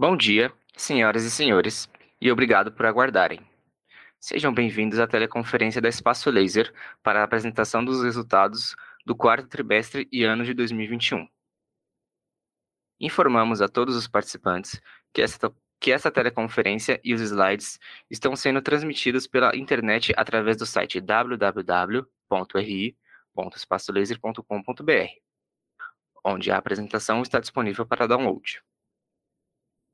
Bom dia, senhoras e senhores, e obrigado por aguardarem. Sejam bem-vindos à teleconferência da Espaço Laser para a apresentação dos resultados do quarto trimestre e ano de 2021. Informamos a todos os participantes que esta, que essa teleconferência e os slides estão sendo transmitidos pela internet através do site www.ri.espacolaser.com.br, onde a apresentação está disponível para download.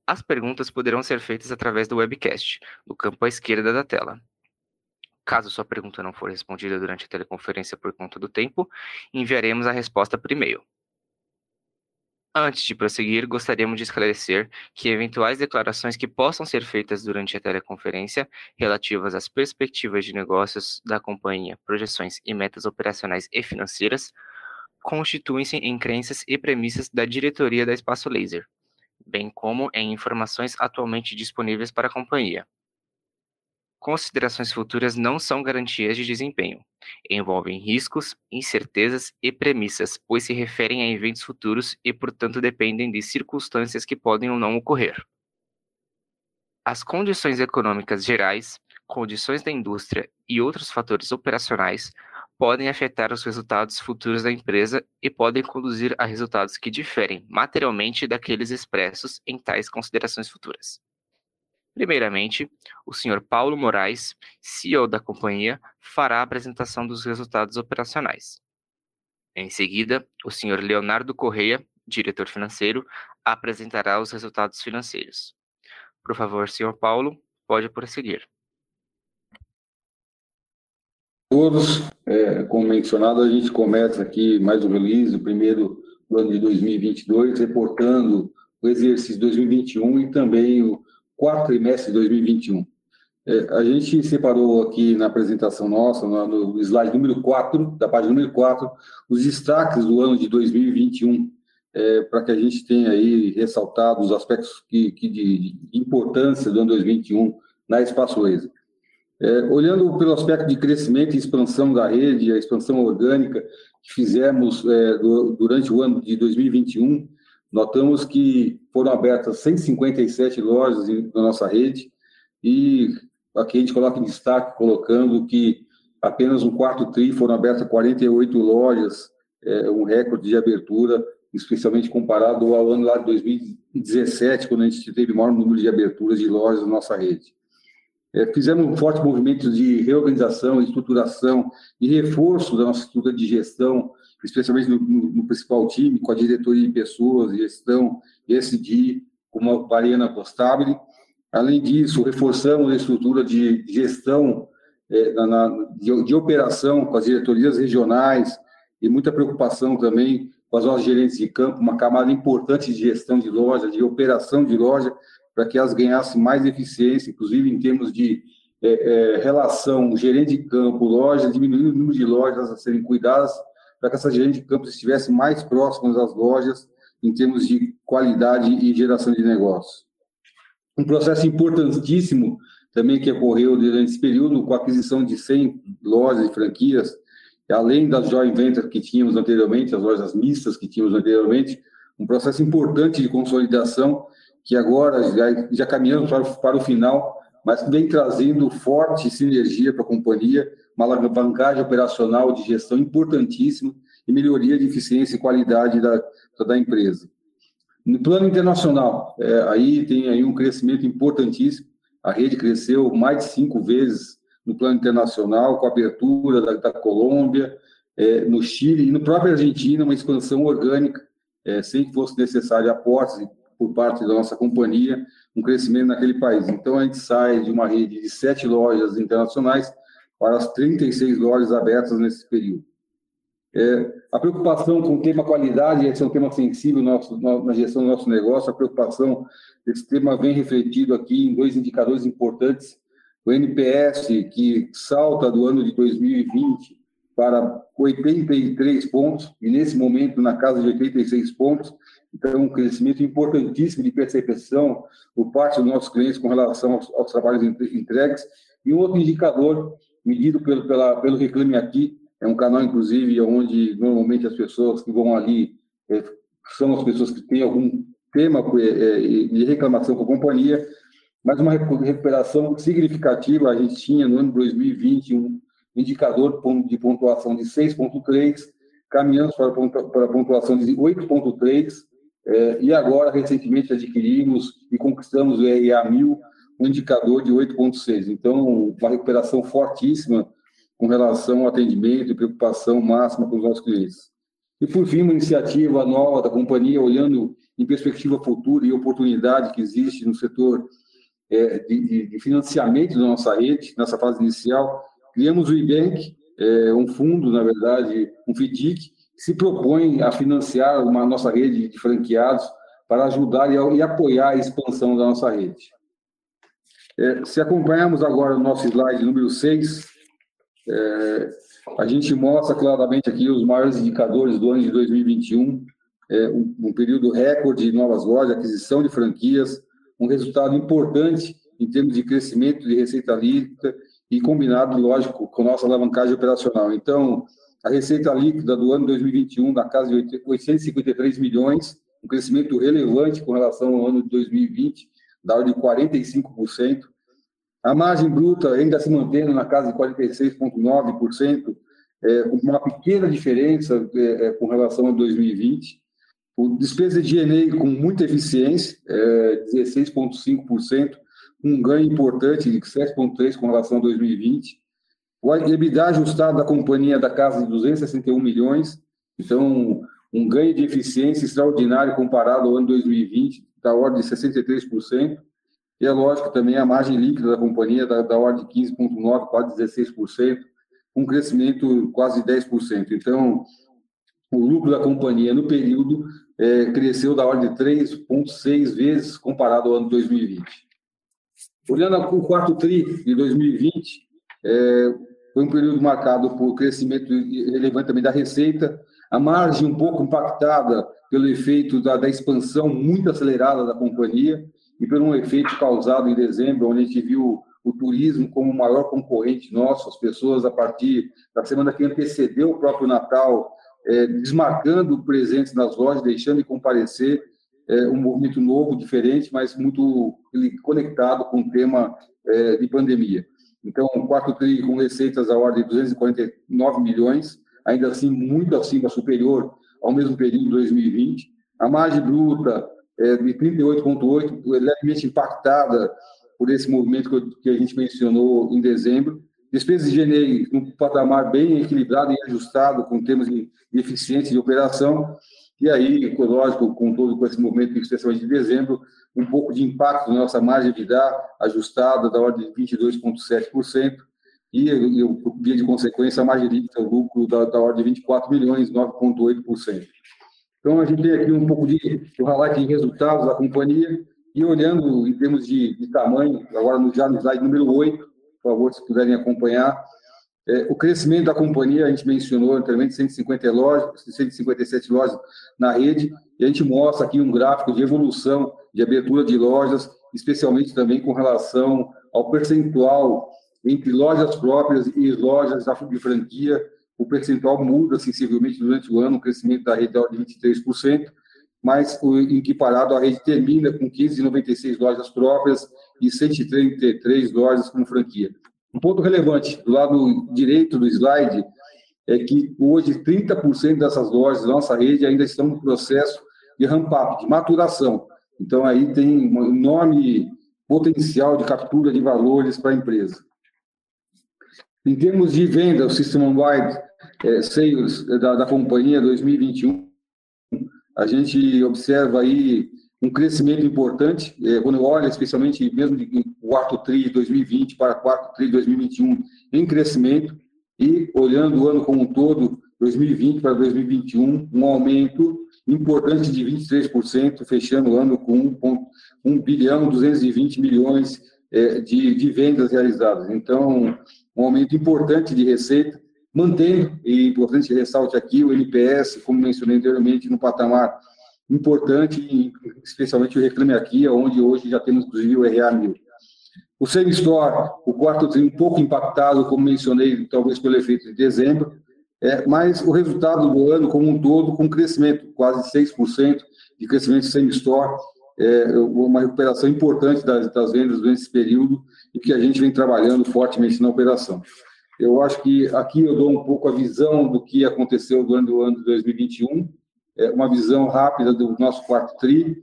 As perguntas poderão ser feitas através do webcast, no campo à esquerda da tela. Caso sua pergunta não for respondida durante a teleconferência por conta do tempo, enviaremos a resposta por e-mail. Antes de prosseguir, gostaríamos de esclarecer que eventuais declarações que possam ser feitas durante a teleconferência relativas às perspectivas de negócios da companhia, projeções e metas operacionais e financeiras constituem-se em crenças e premissas da diretoria da Espaço Laser, bem como em informações atualmente disponíveis para a companhia. Considerações futuras não são garantias de desempenho. Envolvem riscos, incertezas e premissas, pois se referem a eventos futuros e, portanto, dependem de circunstâncias que podem ou não ocorrer. As condições econômicas gerais, condições da indústria e outros fatores operacionais podem afetar os resultados futuros da empresa e podem conduzir a resultados que diferem materialmente daqueles expressos em tais considerações futuras. Primeiramente, o Sr. Paulo Moraes, CEO da companhia, fará a apresentação dos resultados operacionais. Em seguida, o Sr. Leonardo Correia, diretor financeiro, apresentará os resultados financeiros. Por favor, Sr. Paulo, pode prosseguir todos. É, como mencionado, a gente começa aqui mais um release, o primeiro do ano de 2022, reportando o exercício de 2021 e também o quarto trimestre de 2021. É, a gente separou aqui na apresentação nossa, no, slide número 4, da página número 4, os destaques do ano de 2021, é, para que a gente tenha aí ressaltado os aspectos que, que de, de, importância do ano 2021 na Espaço Laser. É, olhando pelo aspecto de crescimento e expansão da rede, a expansão orgânica que fizemos é, do, durante o ano de 2021, notamos que foram abertas 157 lojas na nossa rede e aqui a gente coloca em destaque, colocando que apenas um quarto tri foram abertas 48 lojas, é, um recorde de abertura, especialmente comparado ao ano lá de 2017, quando a gente teve maior número de aberturas de lojas na nossa rede. É, fizemos um forte movimento de reorganização, estruturação e reforço da nossa estrutura de gestão, especialmente no, no, no principal time, com a diretoria de pessoas, gestão, SD, como a Mariana Costabile. Além disso, reforçamos a estrutura de gestão, é, na, na, de, de operação com as diretorias regionais e muita preocupação também com as nossas gerentes de campo, uma camada importante de gestão de loja, de operação de loja, para que elas ganhassem mais eficiência, inclusive em termos de é, é, relação gerente de campo, loja, diminuindo o número de lojas a serem cuidadas, para que essas gerentes de campo estivessem mais próximas das lojas em termos de qualidade e geração de negócios. Um processo importantíssimo também que ocorreu durante esse período, com a aquisição de 100 lojas e franquias, além das joint ventures que tínhamos anteriormente, as lojas mistas que tínhamos anteriormente, um processo importante de consolidação que agora já, já caminhamos para, para o final, mas vem trazendo forte sinergia para a companhia, uma alavancagem operacional de gestão importantíssima e melhoria de eficiência e qualidade da, da empresa. No plano internacional, é, aí tem aí um crescimento importantíssimo, a rede cresceu mais de cinco vezes no plano internacional, com a abertura da, da Colômbia, é, no Chile e no próprio Argentina, uma expansão orgânica, é, sem que fosse necessário aportes por parte da nossa companhia, um crescimento naquele país. Então, a gente sai de uma rede de sete lojas internacionais para as 36 lojas abertas nesse período. É, a preocupação com o tema qualidade, esse é um tema sensível nosso, na gestão do nosso negócio, a preocupação desse tema vem refletido aqui em dois indicadores importantes. O NPS, que salta do ano de 2020 para 83 pontos, e nesse momento na casa de 86 pontos, então, um crescimento importantíssimo de percepção por parte dos nossos clientes com relação aos, aos trabalhos entregues. E um outro indicador, medido pelo, pela, pelo Reclame Aqui, é um canal, inclusive, onde normalmente as pessoas que vão ali é, são as pessoas que têm algum tema de reclamação com a companhia, mas uma recuperação significativa. A gente tinha no ano 2020 um indicador de pontuação de 6,3, caminhamos para a pontuação de 8,3, e agora, recentemente, adquirimos e conquistamos o RA 1000, um indicador de 8,6. Então, uma recuperação fortíssima com relação ao atendimento e preocupação máxima com os nossos clientes. E, por fim, uma iniciativa nova da companhia, olhando em perspectiva futura e oportunidade que existe no setor é, de, de, financiamento da nossa rede, nessa fase inicial, criamos o IBank, é, um fundo, na verdade, um FDIC, que se propõe a financiar uma nossa rede de franqueados para ajudar e, e apoiar a expansão da nossa rede. É, se acompanharmos agora o nosso slide número 6, é, a gente mostra claramente aqui os maiores indicadores do ano de 2021, é, um, um, período recorde de novas lojas, aquisição de franquias, um resultado importante em termos de crescimento de receita líquida e combinado, lógico, com nossa alavancagem operacional. Então, a receita líquida do ano 2021 na casa de 853 milhões, um crescimento relevante com relação ao ano de 2020, da ordem de 45%. A margem bruta ainda se mantendo na casa de 46,9%, é, uma pequena diferença é, é, com relação a 2020. O despesa de G&A com muita eficiência, é, 16,5%, um ganho importante de 7,3% com relação a 2020. O EBITDA ajustado da companhia da casa de 261 milhões, então um ganho de eficiência extraordinário comparado ao ano 2020, da ordem de 63%. E é lógico também a margem líquida da companhia da, da ordem de 15,9%, quase 16%, um crescimento quase 10%. Então, o lucro da companhia no período é, cresceu da ordem de 3,6 vezes comparado ao ano 2020. Olhando o quarto TRI de 2020, é, foi um período marcado por crescimento relevante também da receita, a margem um pouco impactada pelo efeito da, da expansão muito acelerada da companhia, e por um efeito causado em dezembro, onde a gente viu o turismo como o maior concorrente nosso, as pessoas, a partir da semana que antecedeu o próprio Natal, é, desmarcando presentes nas lojas, deixando de comparecer, é, um movimento novo, diferente, mas muito conectado com o tema é, de pandemia. Então, quarto TRI com receitas da ordem de 249 milhões, ainda assim muito acima, superior ao mesmo período de 2020. A margem bruta é, de 38,8%, levemente impactada por esse movimento que a gente mencionou em dezembro. Despesas de GNE num patamar bem equilibrado e ajustado, com temas de eficiência de operação. E aí, lógico, com todo com esse movimento, especialmente de dezembro, um pouco de impacto na nossa margem de vida ajustada, da ordem de 22,7%, e, e via de consequência, a margem o lucro da, da ordem de 24 milhões, 9,8%. Então, a gente tem aqui um pouco de o highlight de resultados da companhia e olhando em termos de, de tamanho, agora já no slide número 8, por favor, se puderem acompanhar, é, o crescimento da companhia, a gente mencionou anteriormente, 150 lojas, 157 lojas na rede, e a gente mostra aqui um gráfico de evolução de abertura de lojas, especialmente também com relação ao percentual entre lojas próprias e lojas de franquia, o percentual muda sensivelmente durante o ano, o crescimento da rede é de 23%, mas em que parado a rede termina com 15,96 lojas próprias e 133 lojas com franquia. Um ponto relevante, do lado direito do slide, é que hoje 30% dessas lojas da nossa rede ainda estão no processo de ramp-up, de maturação. Então, aí tem um enorme potencial de captura de valores para a empresa. Em termos de venda, o System Wide é, Sales da, da companhia 2021, a gente observa aí um crescimento importante, é, quando olha especialmente mesmo de quarto TRI 2020 para quarto TRI 2021 em crescimento, e olhando o ano como um todo, 2020 para 2021, um aumento importante de 23%, fechando o ano com 1 bilhão 220 milhões é, de, de vendas realizadas. Então, um aumento importante de receita, mantendo, e importante ressalte aqui, o NPS, como mencionei anteriormente, no patamar importante, especialmente o Reclame Aqui, onde hoje já temos, inclusive, o RA 1000. O Same Store, o quarto tri, um pouco impactado, como mencionei, talvez pelo efeito de dezembro, é, mas o resultado do ano como um todo, com crescimento quase 6%, de crescimento same-store, é, uma recuperação importante das, das vendas nesse período e que a gente vem trabalhando fortemente na operação. Eu acho que aqui eu dou um pouco a visão do que aconteceu durante o ano de 2021, é, uma visão rápida do nosso quarto TRI,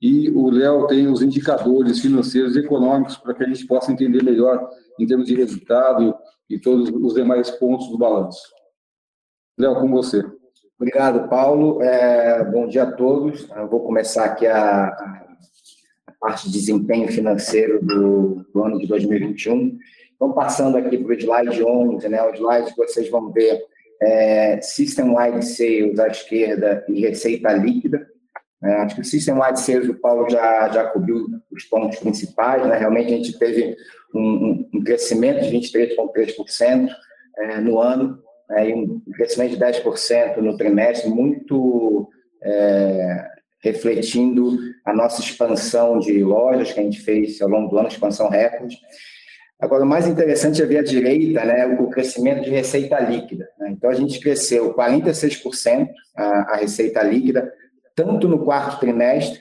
e o Léo tem os indicadores financeiros e econômicos para que a gente possa entender melhor em termos de resultado e todos os demais pontos do balanço. Léo, com você. Obrigado, Paulo. É, bom dia a todos. Eu vou começar aqui a, a parte de desempenho financeiro do, do, ano de 2021. Então, passando aqui para o slide 11, né, o slide que vocês vão ver é, System-Wide Sales à esquerda e receita líquida. É, acho que o System-Wide Sales o Paulo já, já cobriu os pontos principais. Né? Realmente, a gente teve um, um crescimento de 23,3% é, no ano, é, e um crescimento de 10% no trimestre, muito é, refletindo a nossa expansão de lojas que a gente fez ao longo do ano, expansão recorde. Agora, o mais interessante é ver à direita né, o crescimento de receita líquida. Né? Então, a gente cresceu 46% a, a receita líquida, tanto no quarto trimestre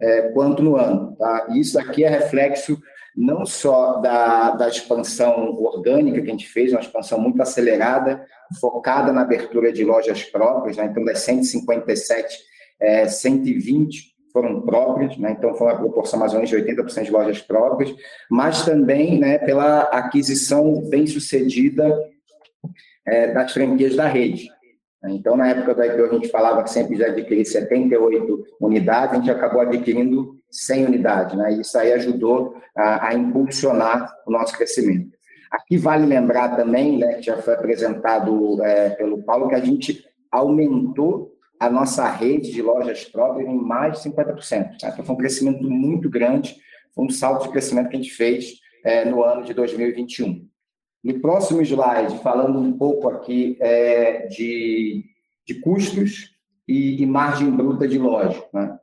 é, quanto no ano. Tá? Isso aqui é reflexo não só da, da expansão orgânica que a gente fez, uma expansão muito acelerada, focada na abertura de lojas próprias, né? então das 157, é, 120 foram próprias, né? então foi uma proporção mais ou menos de 80% de lojas próprias, mas também né, pela aquisição bem sucedida é, das franquias da rede. Então, na época do IPO, a gente falava que sempre já adquirir 78 unidades, a gente acabou adquirindo 100 unidades, né? Isso aí ajudou a, a impulsionar o nosso crescimento. Aqui vale lembrar também, né, que já foi apresentado é, pelo Paulo, que a gente aumentou a nossa rede de lojas próprias em mais de 50%. Tá? Então, foi um crescimento muito grande, foi um salto de crescimento que a gente fez é, no ano de 2021. No próximo slide, falando um pouco aqui é, de, de custos e, e, margem bruta de loja. Né?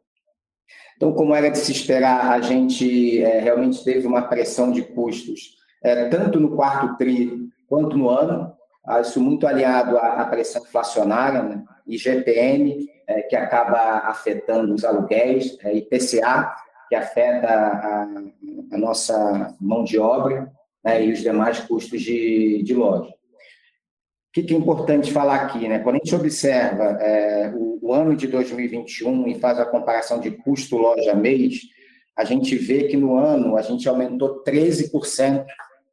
Então, como era de se esperar, a gente é, realmente teve uma pressão de custos, é, tanto no quarto TRI quanto no ano, ah, isso muito aliado à, pressão inflacionária né? E GPM, é, que acaba afetando os aluguéis, é, IPCA, que afeta a, a nossa mão de obra, né, e os demais custos de, de loja. O que, que, é importante falar aqui? Né? Quando a gente observa é, o, o, ano de 2021 e faz a comparação de custo loja-mês, a gente vê que no ano a gente aumentou 13%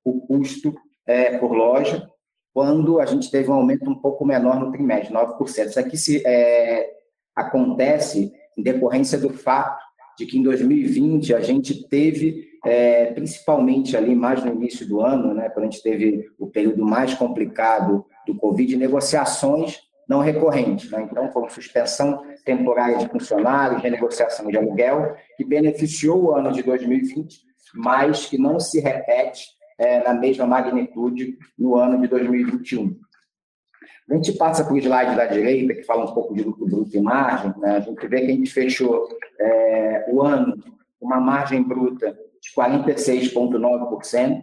o custo é, por loja, quando a gente teve um aumento um pouco menor no trimestre, 9%. Isso aqui se, é, acontece em decorrência do fato de que em 2020 a gente teve é, principalmente ali mais no início do ano, né, quando a gente teve o período mais complicado do Covid, negociações não recorrentes. Né? Então, como suspensão temporária de funcionários, renegociação de aluguel, que beneficiou o ano de 2020, mas que não se repete é, na mesma magnitude no ano de 2021. A gente passa para o slide da direita, que fala um pouco de lucro bruto e margem, né? a gente vê que a gente fechou é, o ano com uma margem bruta de 46,9%,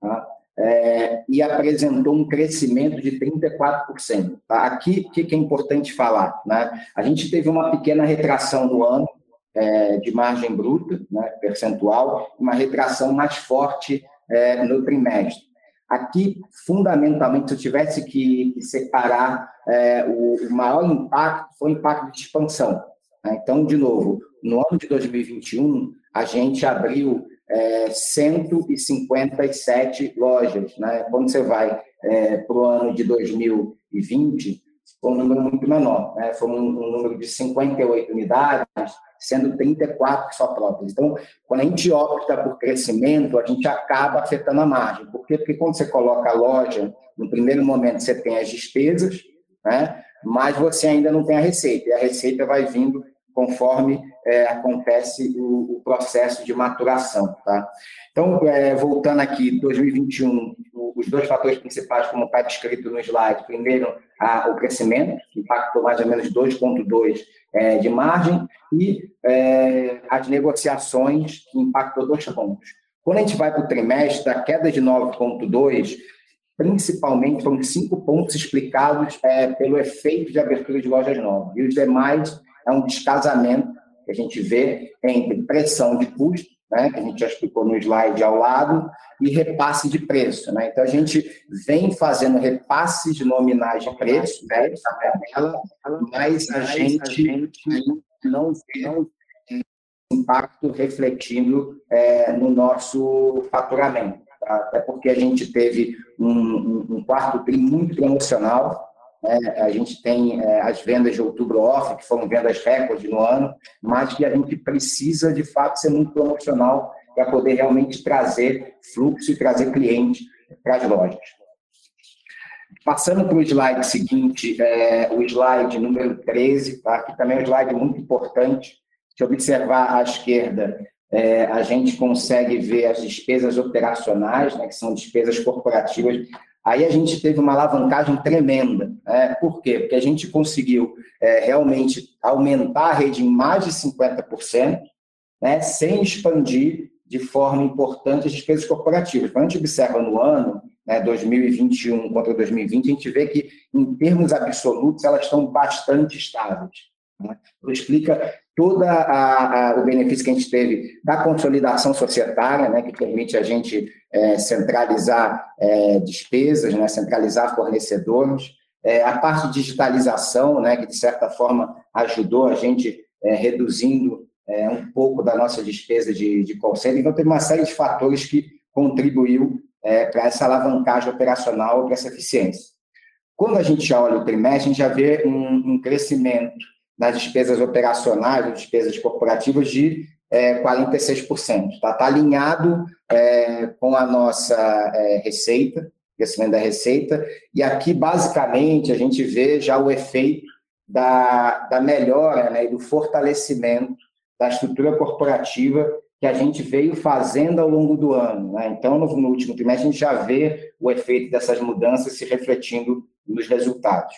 tá? é, e apresentou um crescimento de 34%. Tá? Aqui, o que é importante falar? Né? A gente teve uma pequena retração no ano é, de margem bruta, né, percentual, uma retração mais forte é, no trimestre. Aqui, fundamentalmente, se eu tivesse que, separar, é, o, maior impacto foi o impacto de expansão. Né? Então, de novo, no ano de 2021, a gente abriu é, 157 lojas. Né? Quando você vai é, para o ano de 2020, foi um número muito menor. Né? Foi um, um número de 58 unidades, sendo 34 só próprias. Então, quando a gente opta por crescimento, a gente acaba afetando a margem. Por quê? Porque quando você coloca a loja, no primeiro momento você tem as despesas, né? mas você ainda não tem a receita. E a receita vai vindo conforme é, acontece o, o, processo de maturação. Tá? Então, é, voltando aqui, 2021, os dois fatores principais, como está descrito no slide, primeiro, a, o crescimento, que impactou mais ou menos 2,2% é, de margem, e é, as negociações, que impactou dois pontos. Quando a gente vai para o trimestre, a queda de 9,2%, principalmente foram cinco pontos explicados é, pelo efeito de abertura de lojas novas, e os demais é um descasamento que a gente vê entre pressão de custo, né, que a gente já explicou no slide ao lado, e repasse de preço. Né? Então, a gente vem fazendo repasses nominais de preço, né, mas a gente não vê impacto refletindo é, no nosso faturamento. Tá? Até porque a gente teve um, um, um quarto tri muito promocional, né? a gente tem é, as vendas de outubro off, que foram vendas recordes no ano, mas que a gente precisa, de fato, ser muito promocional para poder realmente trazer fluxo e trazer cliente para as lojas. Passando para o slide seguinte, é, o slide número 13, tá? que também é um slide muito importante, se observar à esquerda, é, a gente consegue ver as despesas operacionais, né, que são despesas corporativas. Aí a gente teve uma alavancagem tremenda. Né? Por quê? Porque a gente conseguiu é, realmente aumentar a rede em mais de 50%, né, sem expandir de forma importante as despesas corporativas. Quando a gente observa no ano, né, 2021 contra 2020, a gente vê que, em termos absolutos, elas estão bastante estáveis. Né? Explica todo o benefício que a gente teve da consolidação societária, né, que permite a gente é, centralizar é, despesas, né, centralizar fornecedores, é, a parte de digitalização, né, que de certa forma ajudou a gente é, reduzindo é, um pouco da nossa despesa de, de call. Então, teve uma série de fatores que contribuiu é, para essa alavancagem operacional, para essa eficiência. Quando a gente olha o trimestre, a gente já vê um, um crescimento nas despesas operacionais, despesas corporativas, de é, 46%. Está tá alinhado é, com a nossa é, receita, crescimento da receita, e aqui, basicamente, a gente vê já o efeito da, da melhora né, e do fortalecimento da estrutura corporativa que a gente veio fazendo ao longo do ano. Né? Então, no, no último trimestre, a gente já vê o efeito dessas mudanças se refletindo nos resultados.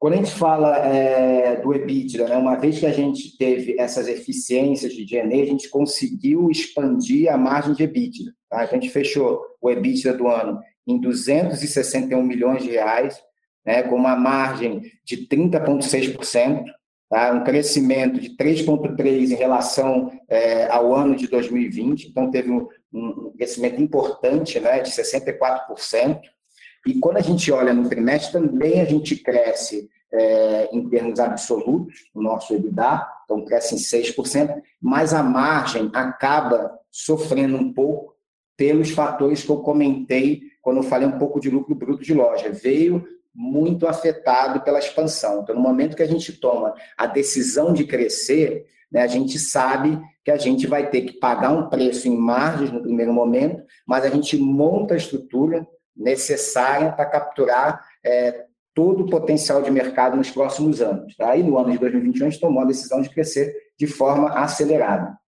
Quando a gente fala é, do EBITDA, né, uma vez que a gente teve essas eficiências de DNA, a gente conseguiu expandir a margem de EBITDA. Tá? A gente fechou o EBITDA do ano em 261 milhões de reais, né, com uma margem de 30,6%, tá? um crescimento de 3,3% em relação é, ao ano de 2020. Então, teve um, um crescimento importante né, de 64%. E quando a gente olha no trimestre, também a gente cresce é, em termos absolutos, o nosso EBITDA, então cresce em 6%, mas a margem acaba sofrendo um pouco pelos fatores que eu comentei quando eu falei um pouco de lucro bruto de loja. Veio muito afetado pela expansão. Então, no momento que a gente toma a decisão de crescer, né, a gente sabe que a gente vai ter que pagar um preço em margens no primeiro momento, mas a gente monta a estrutura necessária para capturar é, todo o potencial de mercado nos próximos anos. Tá? E no ano de 2021, a gente tomou a decisão de crescer de forma acelerada.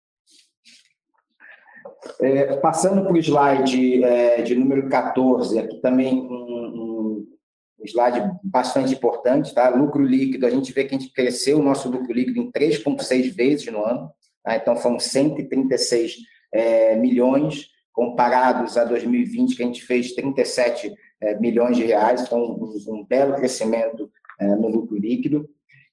É, passando para o slide é, de número 14, aqui também um, um slide bastante importante, tá? Lucro líquido, a gente vê que a gente cresceu o nosso lucro líquido em 3,6 vezes no ano, tá? então foram 136 é, milhões, comparados a 2020, que a gente fez 37 é, milhões de reais, então um, belo crescimento é, no lucro líquido.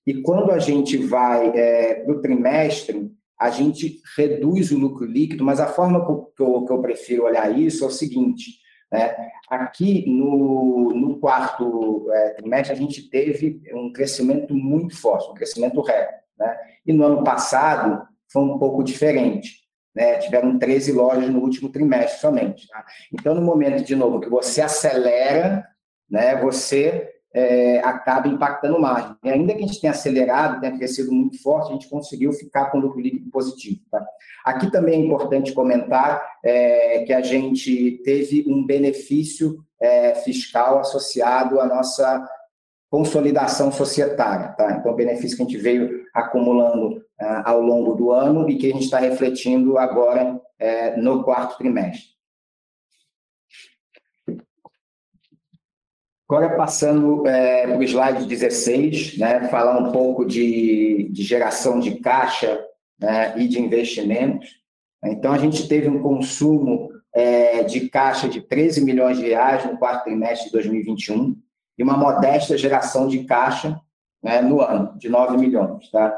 E quando a gente vai é, para o trimestre, a gente reduz o lucro líquido, mas a forma que eu, que eu prefiro olhar isso é o seguinte: né? aqui no, no quarto é, trimestre, a gente teve um crescimento muito forte, um crescimento recorde. Né? E no ano passado foi um pouco diferente. Né? Tiveram 13 lojas no último trimestre somente. Tá? Então, no momento, de novo, que você acelera, né, você é, acaba impactando margem. E ainda que a gente tenha acelerado, tenha crescido muito forte, a gente conseguiu ficar com lucro líquido positivo. Tá? Aqui também é importante comentar é, que a gente teve um benefício é, fiscal associado à nossa consolidação societária. Tá? Então, o benefício que a gente veio acumulando ao longo do ano e que a gente está refletindo agora eh, no quarto trimestre. Agora, passando é, para o slide 16, né, falar um pouco de, de geração de caixa né, e de investimentos. Então, a gente teve um consumo é, de caixa de 13 milhões de reais no quarto trimestre de 2021 e uma modesta geração de caixa né, no ano, de 9 milhões. Tá?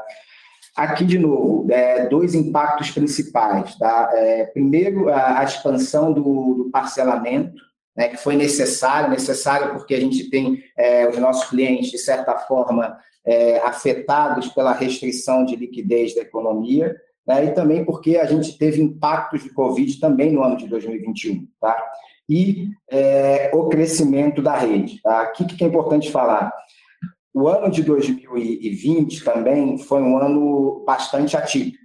Aqui, de novo, é, dois impactos principais. Tá? É, primeiro, a, a expansão do, do parcelamento, né, que foi necessário, necessário porque a gente tem é, os nossos clientes, de certa forma, é, afetados pela restrição de liquidez da economia, né, e também porque a gente teve impactos de Covid também no ano de 2021. Tá? E é, o crescimento da rede. Tá? Aqui que é importante falar. O ano de 2020 também foi um ano bastante atípico,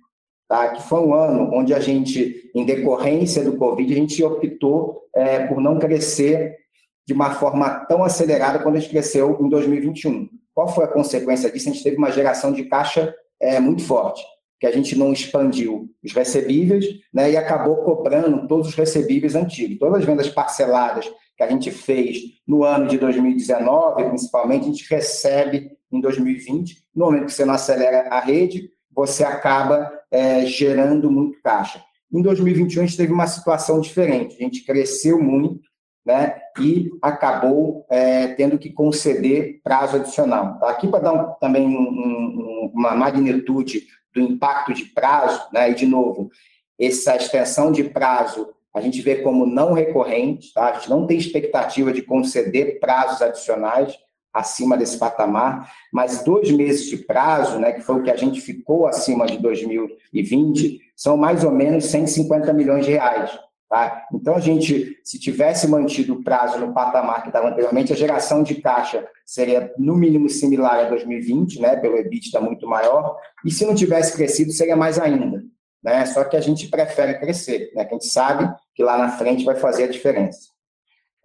tá? que foi um ano onde a gente, em decorrência do Covid, a gente optou é, por não crescer de uma forma tão acelerada quando a gente cresceu em 2021. Qual foi a consequência disso? A gente teve uma geração de caixa é, muito forte, que a gente não expandiu os recebíveis né, e acabou cobrando todos os recebíveis antigos. Todas as vendas parceladas que a gente fez no ano de 2019, principalmente, a gente recebe em 2020. No momento que você não acelera a rede, você acaba é, gerando muito caixa. Em 2021, a gente teve uma situação diferente. A gente cresceu muito né, e acabou é, tendo que conceder prazo adicional. Tá? Aqui, para dar um, também um, um, uma magnitude do impacto de prazo, né, e, de novo, essa extensão de prazo a gente vê como não recorrente, tá? a gente não tem expectativa de conceder prazos adicionais acima desse patamar, mas dois meses de prazo, né, que foi o que a gente ficou acima de 2020, são mais ou menos 150 milhões de reais. Tá? Então, a gente, se tivesse mantido o prazo no patamar que estava anteriormente, a geração de caixa seria no mínimo similar a 2020, né, pelo EBITDA muito maior, e se não tivesse crescido, seria mais ainda né? Só que a gente prefere crescer, né? Que a gente sabe que lá na frente vai fazer a diferença.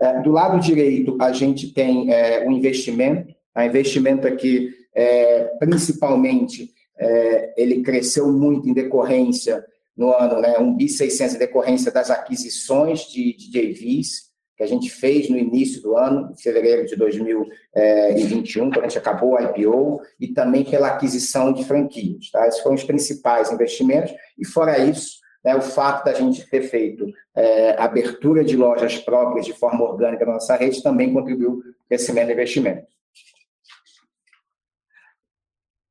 É, do lado direito, a gente tem é, um investimento. O investimento aqui, é, principalmente, é, ele cresceu muito em decorrência no ano, né? Um bi 600 em decorrência das aquisições de, de JVs, que a gente fez no início do ano, em fevereiro de 2021, quando a gente acabou o IPO, e também pela aquisição de franquias. Tá? Esses foram os principais investimentos, e fora isso, né, o fato da gente ter feito é, abertura de lojas próprias de forma orgânica na nossa rede também contribuiu para o crescimento do investimento.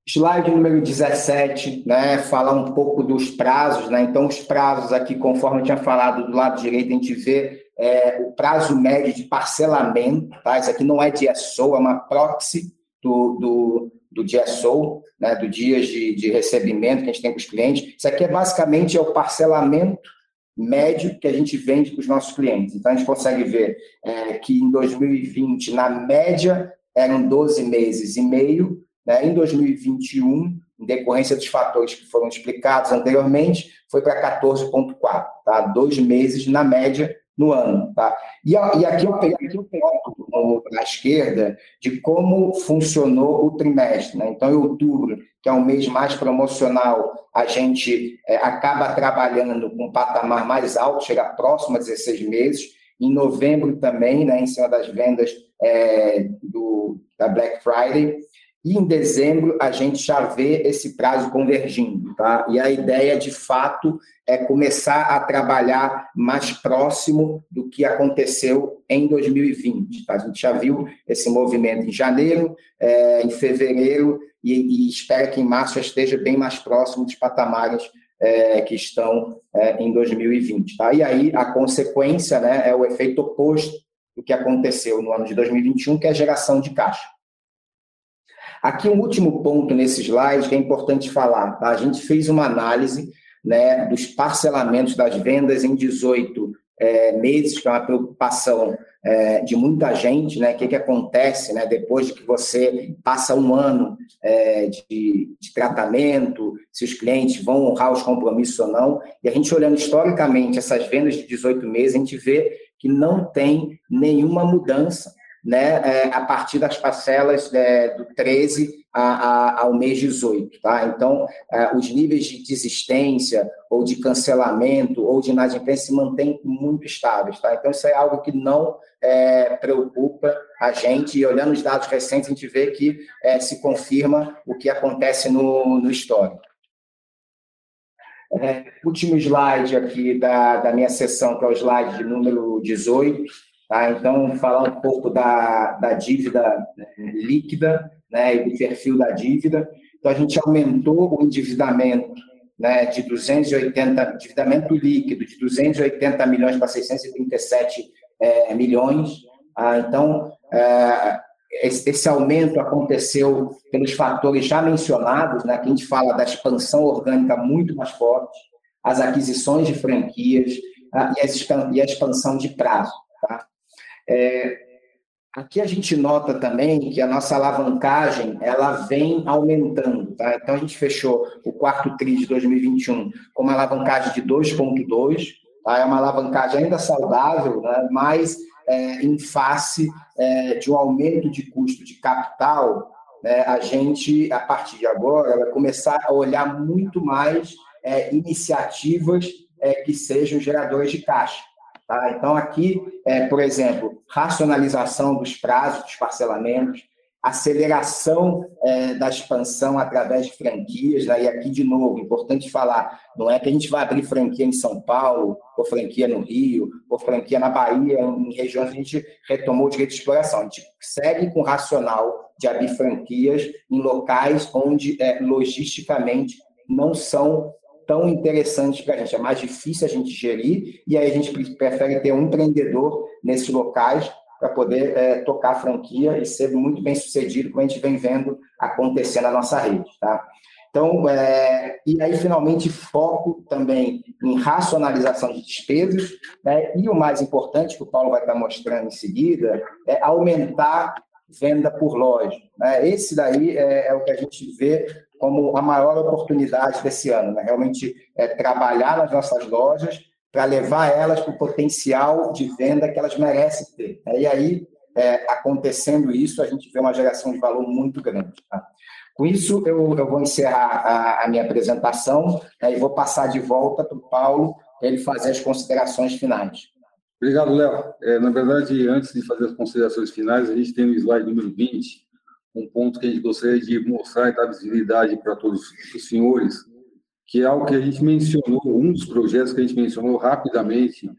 Slide número 17, né, falar um pouco dos prazos, né? Então, os prazos aqui, conforme eu tinha falado do lado direito, a gente vê é, o prazo médio de parcelamento, tá? Isso aqui não é DSO, é uma proxy do, do, do DSO, né? do dias de, de recebimento que a gente tem com os clientes. Isso aqui é basicamente é o parcelamento médio que a gente vende para os nossos clientes. Então, a gente consegue ver é, que em 2020, na média, eram 12 meses e meio, né? Em 2021, em decorrência dos fatores que foram explicados anteriormente, foi para 14,4, tá? Dois meses na média no ano, tá? E, e aqui eu peguei aqui foto na esquerda de como funcionou o trimestre, né? Então, em outubro, que é um mês mais promocional, a gente é, acaba trabalhando com um patamar mais alto, chega próximo a 16 meses. Em novembro também, né, em cima das vendas é, do, da Black Friday, e em dezembro a gente já vê esse prazo convergindo, tá? E a ideia, de fato, é começar a trabalhar mais próximo do que aconteceu em 2020. Tá? A gente já viu esse movimento em janeiro, é, em fevereiro, e, e, espera que em março esteja bem mais próximo dos patamares é, que estão é, em 2020. Tá? E aí a consequência né, é o efeito oposto do que aconteceu no ano de 2021, que é a geração de caixa. Aqui um último ponto nesse slide que é importante falar. Tá? A gente fez uma análise né, dos parcelamentos das vendas em 18 é, meses, que é uma preocupação é, de muita gente, né? O que, que acontece né, depois de que você passa um ano é, de, de, tratamento, se os clientes vão honrar os compromissos ou não. E a gente olhando historicamente essas vendas de 18 meses, a gente vê que não tem nenhuma mudança né, é, a partir das parcelas é, do 13 a, a, ao mês 18. Tá? Então, é, os níveis de desistência, ou de cancelamento, ou de inadimplência se mantêm muito estáveis. Tá? Então, isso é algo que não é, preocupa a gente, e olhando os dados recentes, a gente vê que é, se confirma o que acontece no, no histórico. É, último slide aqui da, da minha sessão, que é o slide número 18. Tá? Então, falar um pouco da, da dívida né, líquida né, e do perfil da dívida. Então, a gente aumentou o endividamento né, de 280, endividamento líquido de 280 milhões para 637 é, milhões. Ah, então, é, esse, aumento aconteceu pelos fatores já mencionados, né, que a gente fala da expansão orgânica muito mais forte, as aquisições de franquias ah, e, a, expansão de prazo. Tá? É, Aqui a gente nota também que a nossa alavancagem ela vem aumentando. Tá? Então, a gente fechou o quarto TRI de 2021 com uma alavancagem de 2,2. Tá? É uma alavancagem ainda saudável, né? mas é, em face é, de um aumento de custo de capital, né? a gente, a partir de agora, vai começar a olhar muito mais é, iniciativas é, que sejam geradores de caixa. Tá? Então, aqui, é, por exemplo, racionalização dos prazos dos parcelamentos, aceleração é, da expansão através de franquias, né? e aqui, de novo, importante falar, não é que a gente vai abrir franquia em São Paulo, ou franquia no Rio, ou franquia na Bahia, em regiões que a gente retomou o direito de exploração. A gente segue com o racional de abrir franquias em locais onde, é, logisticamente, não são tão interessantes para a gente. É mais difícil a gente gerir e aí a gente prefere ter um empreendedor nesses locais para poder é, tocar a franquia e ser muito bem sucedido, como a gente vem vendo acontecer na nossa rede. Tá? Então, é, e aí, finalmente, foco também em racionalização de despesas, né? e o mais importante, que o Paulo vai estar mostrando em seguida, é aumentar venda por loja. Né? Esse daí é, é o que a gente vê como a maior oportunidade desse ano, né? realmente é trabalhar nas nossas lojas para levar elas para o potencial de venda que elas merecem ter. Né? E aí, é, acontecendo isso, a gente vê uma geração de valor muito grande. Tá? Com isso, eu, eu vou encerrar a, a minha apresentação né, e vou passar de volta para o Paulo para ele fazer as considerações finais. Obrigado, Léo. É, na verdade, antes de fazer as considerações finais, a gente tem o slide número 20, um ponto que a gente gostaria de mostrar e dar visibilidade para todos os senhores, que é algo que a gente mencionou, um dos projetos que a gente mencionou rapidamente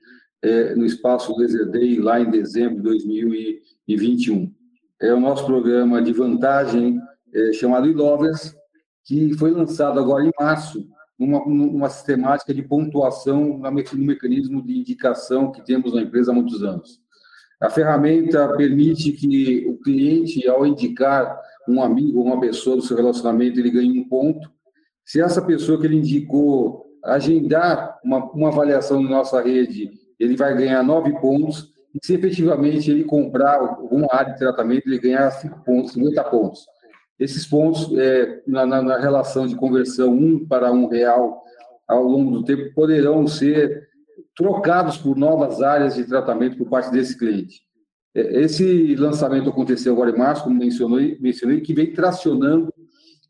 é, no espaço Laser Day, lá em dezembro de 2021. É o nosso programa de vantagem é, chamado Ilovers, que foi lançado agora em março, numa, numa sistemática de pontuação no mecanismo de indicação que temos na empresa há muitos anos. A ferramenta permite que o cliente, ao indicar um amigo ou uma pessoa do seu relacionamento, ele ganhe um ponto. Se essa pessoa que ele indicou agendar uma, uma avaliação na nossa rede, ele vai ganhar nove pontos. E se efetivamente ele comprar alguma área de tratamento, ele ganhar cinco pontos, 50 pontos. Esses pontos, é, na, na, na relação de conversão um para um real ao longo do tempo, poderão ser trocados por novas áreas de tratamento por parte desse cliente. É, esse lançamento aconteceu agora em março, como mencionei, mencionei que vem tracionando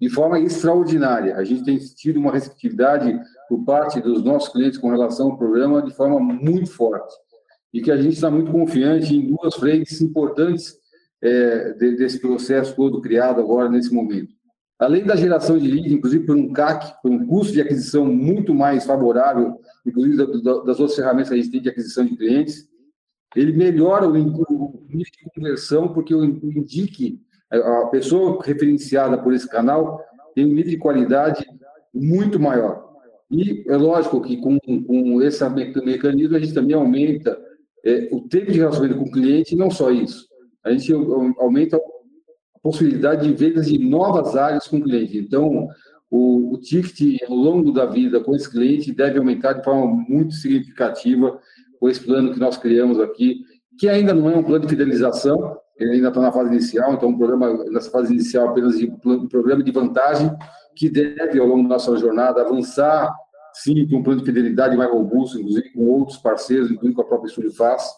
de forma extraordinária. A gente tem tido uma receptividade por parte dos nossos clientes com relação ao programa de forma muito forte. E que a gente está muito confiante em duas frentes importantes é, desse processo todo criado agora nesse momento. Além da geração de leads, inclusive por um CAC, por um custo de aquisição muito mais favorável, inclusive das outras ferramentas que a gente tem de aquisição de clientes, ele melhora o nível de conversão, porque o indique, a pessoa referenciada por esse canal tem um nível de qualidade muito maior. E é lógico que com, com esse mecanismo a gente também aumenta é, o tempo de relacionamento com o cliente, e não só isso. A gente aumenta possibilidade de vendas de novas áreas com o cliente. Então, o, o ticket ao longo da vida com esse cliente deve aumentar de forma muito significativa com esse plano que nós criamos aqui, que ainda não é um plano de fidelização, ele ainda está na fase inicial, então um programa nessa fase inicial apenas de um programa de vantagem que deve ao longo da nossa jornada avançar sim para um plano de fidelidade mais robusto, inclusive com outros parceiros, inclusive com a própria Estúdio Faz,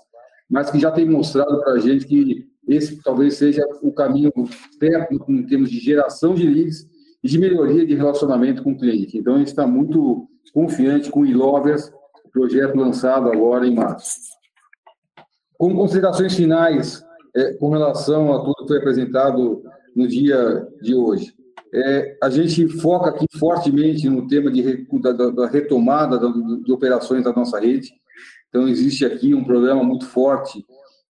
mas que já tem mostrado para a gente que esse talvez seja o caminho certo em termos de geração de leads e de melhoria de relacionamento com o cliente. Então, a gente está muito confiante com o e-lovers, o projeto lançado agora em março. Com considerações finais é, com relação a tudo que foi apresentado no dia de hoje. É, a gente foca aqui fortemente no tema de, da, da retomada de operações da nossa rede. Então, existe aqui um programa muito forte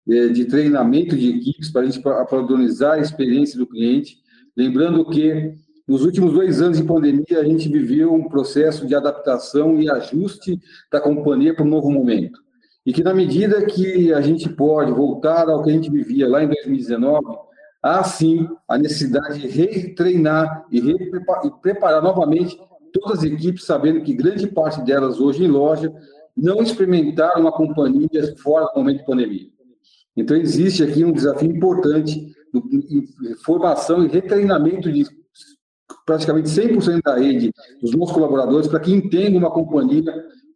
de treinamento de equipes para a gente padronizar a experiência do cliente. Lembrando que nos últimos dois anos de pandemia, a gente viveu um processo de adaptação e ajuste da companhia para um novo momento. E que, na medida que a gente pode voltar ao que a gente vivia lá em 2019, há sim a necessidade de retreinar e, e preparar novamente todas as equipes, sabendo que grande parte delas hoje em loja não experimentaram uma companhia fora do momento de pandemia. Então, existe aqui um desafio importante de formação e retreinamento de praticamente 100% da rede dos nossos colaboradores para que entendam uma companhia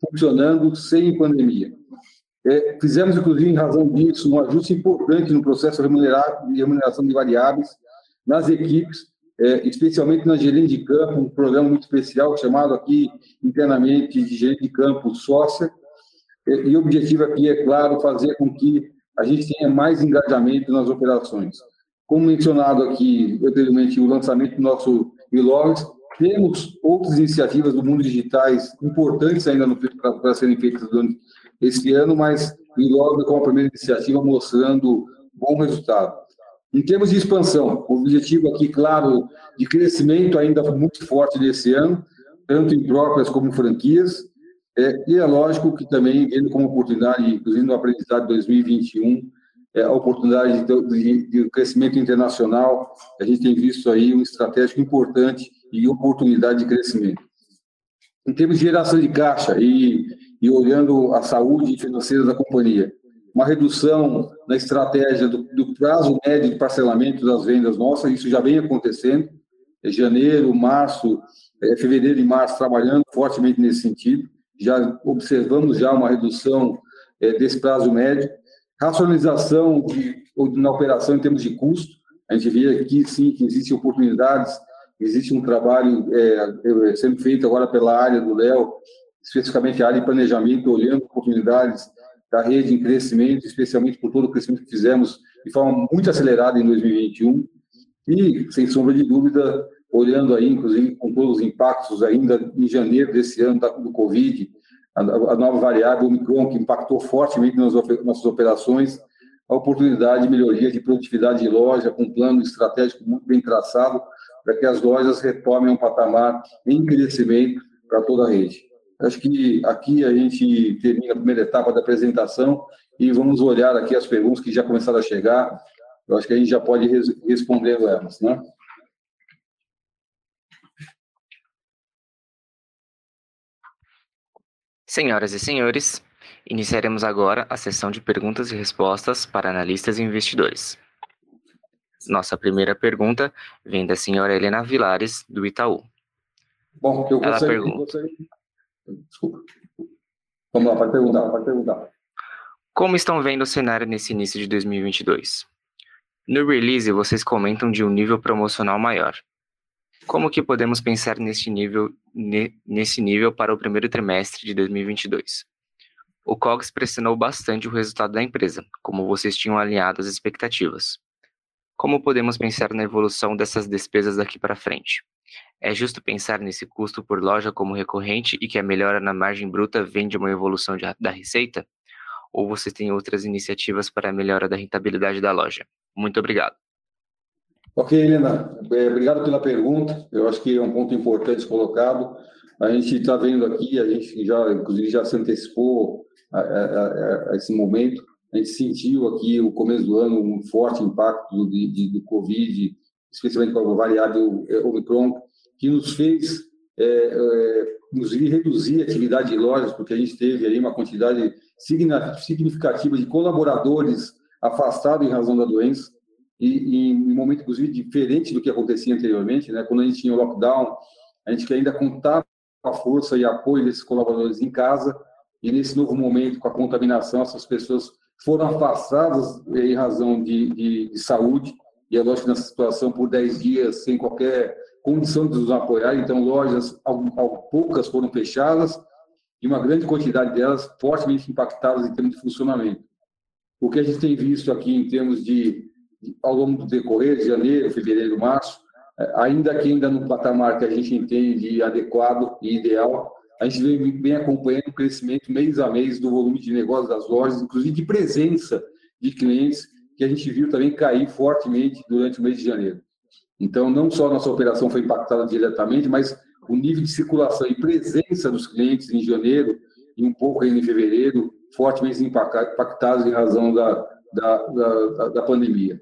funcionando sem pandemia. É, fizemos, inclusive, em razão disso, um ajuste importante no processo de remuneração de variáveis nas equipes, é, especialmente na gerente de campo, um programa muito especial chamado aqui internamente de gerente de campo sócia. É, e o objetivo aqui é, claro, fazer com que a gente tenha mais engajamento nas operações. Como mencionado aqui anteriormente, o lançamento do nosso Milogres, temos outras iniciativas do mundo digitais importantes ainda para serem feitas durante esse ano, mas Milogres como a primeira iniciativa mostrando bom resultado. Em termos de expansão, o objetivo aqui, claro, de crescimento ainda muito forte desse ano, tanto em próprias como franquias, é, e é lógico que também, vendo como oportunidade, inclusive no aprendizado de 2021, é, a oportunidade de, de, de, crescimento internacional, a gente tem visto aí um estratégico importante e oportunidade de crescimento. Em termos de geração de caixa e, e olhando a saúde financeira da companhia, uma redução na estratégia do, do prazo médio de parcelamento das vendas nossas, isso já vem acontecendo, é janeiro, março, é, fevereiro e março trabalhando fortemente nesse sentido, já observamos já uma redução é, desse prazo médio, racionalização de, na operação em termos de custo, a gente vê aqui sim que existem oportunidades, existe um trabalho é, sendo feito agora pela área do Léo, especificamente a área de planejamento, olhando oportunidades da rede em crescimento, especialmente por todo o crescimento que fizemos de forma muito acelerada em 2021, e, sem sombra de dúvida, olhando aí, inclusive, com todos os impactos ainda em janeiro desse ano do Covid, a, nova variável Omicron, que impactou fortemente nas nossas operações, a oportunidade de melhoria de produtividade de loja, com um plano estratégico muito bem traçado, para que as lojas retomem um patamar em crescimento para toda a rede. Acho que aqui a gente termina a primeira etapa da apresentação e vamos olhar aqui as perguntas que já começaram a chegar. Eu acho que a gente já pode responder elas, né? Senhoras e senhores, iniciaremos agora a sessão de perguntas e respostas para analistas e investidores. Nossa primeira pergunta vem da senhora Helena Vilares, do Itaú. Bom, eu Ela gostaria, pergunta... Gostaria... Desculpa. Vamos lá, pode perguntar, pode perguntar. Como estão vendo o cenário nesse início de 2022? No release, vocês comentam de um nível promocional maior. Como que podemos pensar nesse nível, nesse nível para o primeiro trimestre de 2022? O COGS pressionou bastante o resultado da empresa, como vocês tinham alinhado as expectativas. Como podemos pensar na evolução dessas despesas daqui para frente? É justo pensar nesse custo por loja como recorrente e que a melhora na margem bruta vem de uma evolução de, da receita? Ou você tem outras iniciativas para a melhora da rentabilidade da loja? Muito obrigado. Ok, Helena, é, obrigado pela pergunta. Eu acho que é um ponto importante colocado. A gente está vendo aqui, a gente já, inclusive, já se antecipou a, a, a, esse momento. A gente sentiu aqui, o começo do ano, um forte impacto do, de, do Covid, especialmente com a variável é, Omicron, que nos fez é, é, nos reduzir a atividade de lojas, porque a gente teve aí uma quantidade significativa de colaboradores afastados em razão da doença e, em um momento, inclusive, diferente do que acontecia anteriormente, né? Quando a gente tinha o lockdown, a gente ainda contava com a força e apoio desses colaboradores em casa, e nesse novo momento, com a contaminação, essas pessoas foram afastadas em razão de, de, de saúde, e é lógico nessa situação, por 10 dias, sem qualquer condição de nos apoiar, então lojas, poucas foram fechadas, e uma grande quantidade delas fortemente impactadas em termos de funcionamento. O que a gente tem visto aqui em termos de ao longo do decorrer de janeiro, fevereiro, março, é, ainda que ainda no patamar que a gente entende adequado e ideal, a gente vem, vem acompanhando o crescimento mês a mês do volume de negócios das lojas, inclusive de presença de clientes, que a gente viu também cair fortemente durante o mês de janeiro. Então, não só nossa operação foi impactada diretamente, mas o nível de circulação e presença dos clientes em janeiro e um pouco ainda em fevereiro, fortemente impactados em razão da, da, da, da pandemia.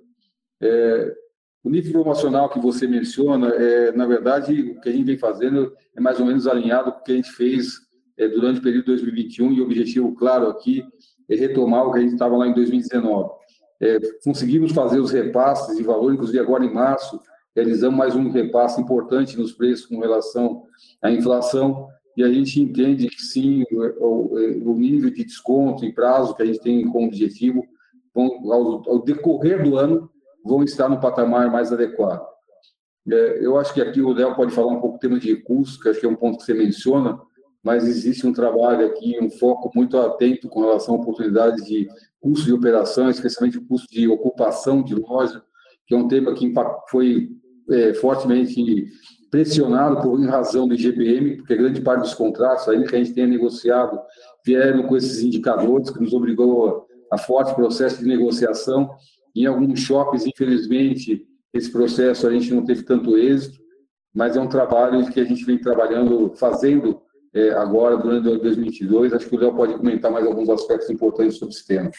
É, o nível promocional que você menciona, é, na verdade, o que a gente vem fazendo é mais ou menos alinhado com o que a gente fez é, durante o período de 2021 e o objetivo claro aqui é retomar o que a gente estava lá em 2019. É, conseguimos fazer os repasses de valor, inclusive agora em março, realizamos mais um repasse importante nos preços com relação à inflação, e a gente entende que sim, o, o nível de desconto e prazo que a gente tem como objetivo, vão, ao, ao decorrer do ano, vão estar no patamar mais adequado. É, eu acho que aqui o Léo pode falar um pouco do tema de recursos, que acho que é um ponto que você menciona, mas existe um trabalho aqui, um foco muito atento com relação a oportunidades de custo de operação, especialmente o custo de ocupação de loja, que é um tema que foi é, fortemente pressionado por em razão do IGPM, porque grande parte dos contratos, ainda que a gente tenha negociado, vieram com esses indicadores que nos obrigou a, forte processo de negociação. Em alguns shoppings, infelizmente, esse processo a gente não teve tanto êxito, mas é um trabalho que a gente vem trabalhando, fazendo é, agora, durante 2022. Acho que o Léo pode comentar mais alguns aspectos importantes sobre esse tema.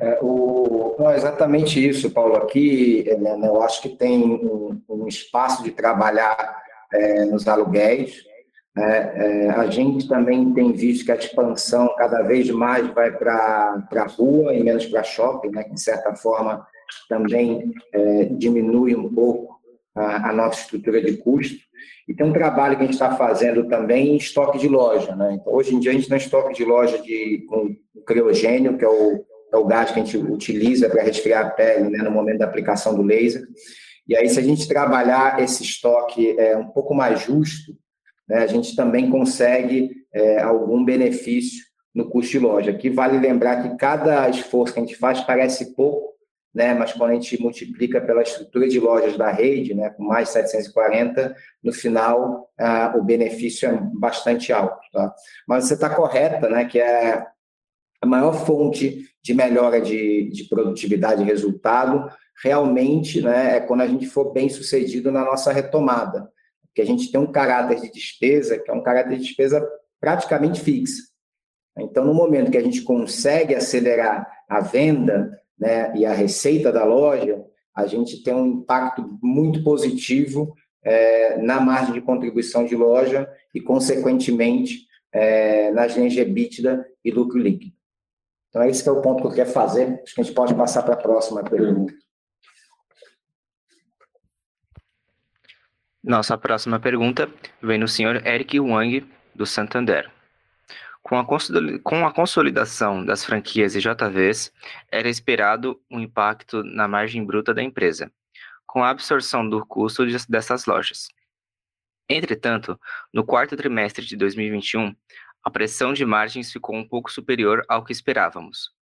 É, o, não, é exatamente isso, Paulo. Aqui, é, né, eu acho que tem um, um espaço de trabalhar é, nos aluguéis. Né? É, a gente também tem visto que a expansão cada vez mais vai para a rua e menos para shopping, né? que, de certa forma, também é, diminui um pouco a, a, nossa estrutura de custo. E tem um trabalho que a gente está fazendo também em estoque de loja. Né? Então, hoje em dia, a gente tem estoque de loja de, com criogênio, que é o é o gás que a gente utiliza para resfriar a pele né, no momento da aplicação do laser. E aí, se a gente trabalhar esse estoque é, um pouco mais justo, né, a gente também consegue é, algum benefício no custo de loja. Aqui vale lembrar que cada esforço que a gente faz parece pouco, né, mas quando a gente multiplica pela estrutura de lojas da rede, né, com mais 740, no final ah, o benefício é bastante alto. Tá? Mas você está correta, né, que é a maior fonte de melhora de, de produtividade e resultado realmente né, é quando a gente for bem sucedido na nossa retomada. Porque a gente tem um caráter de despesa, que é um caráter de despesa praticamente fixa. Então, no momento que a gente consegue acelerar a venda né, e a receita da loja, a gente tem um impacto muito positivo é, na margem de contribuição de loja e, consequentemente, é, nas linhas de EBITDA e lucro líquido. Então, esse é o ponto que eu quero fazer. Acho que a gente pode passar para a próxima pergunta. Nossa próxima pergunta vem do senhor Eric Wang, do Santander. Com a, consolidação das franquias e JVs, era esperado um impacto na margem bruta da empresa, com a absorção do custo dessas lojas. Entretanto, no quarto trimestre de 2021, a pressão de margens ficou um pouco superior ao que esperávamos.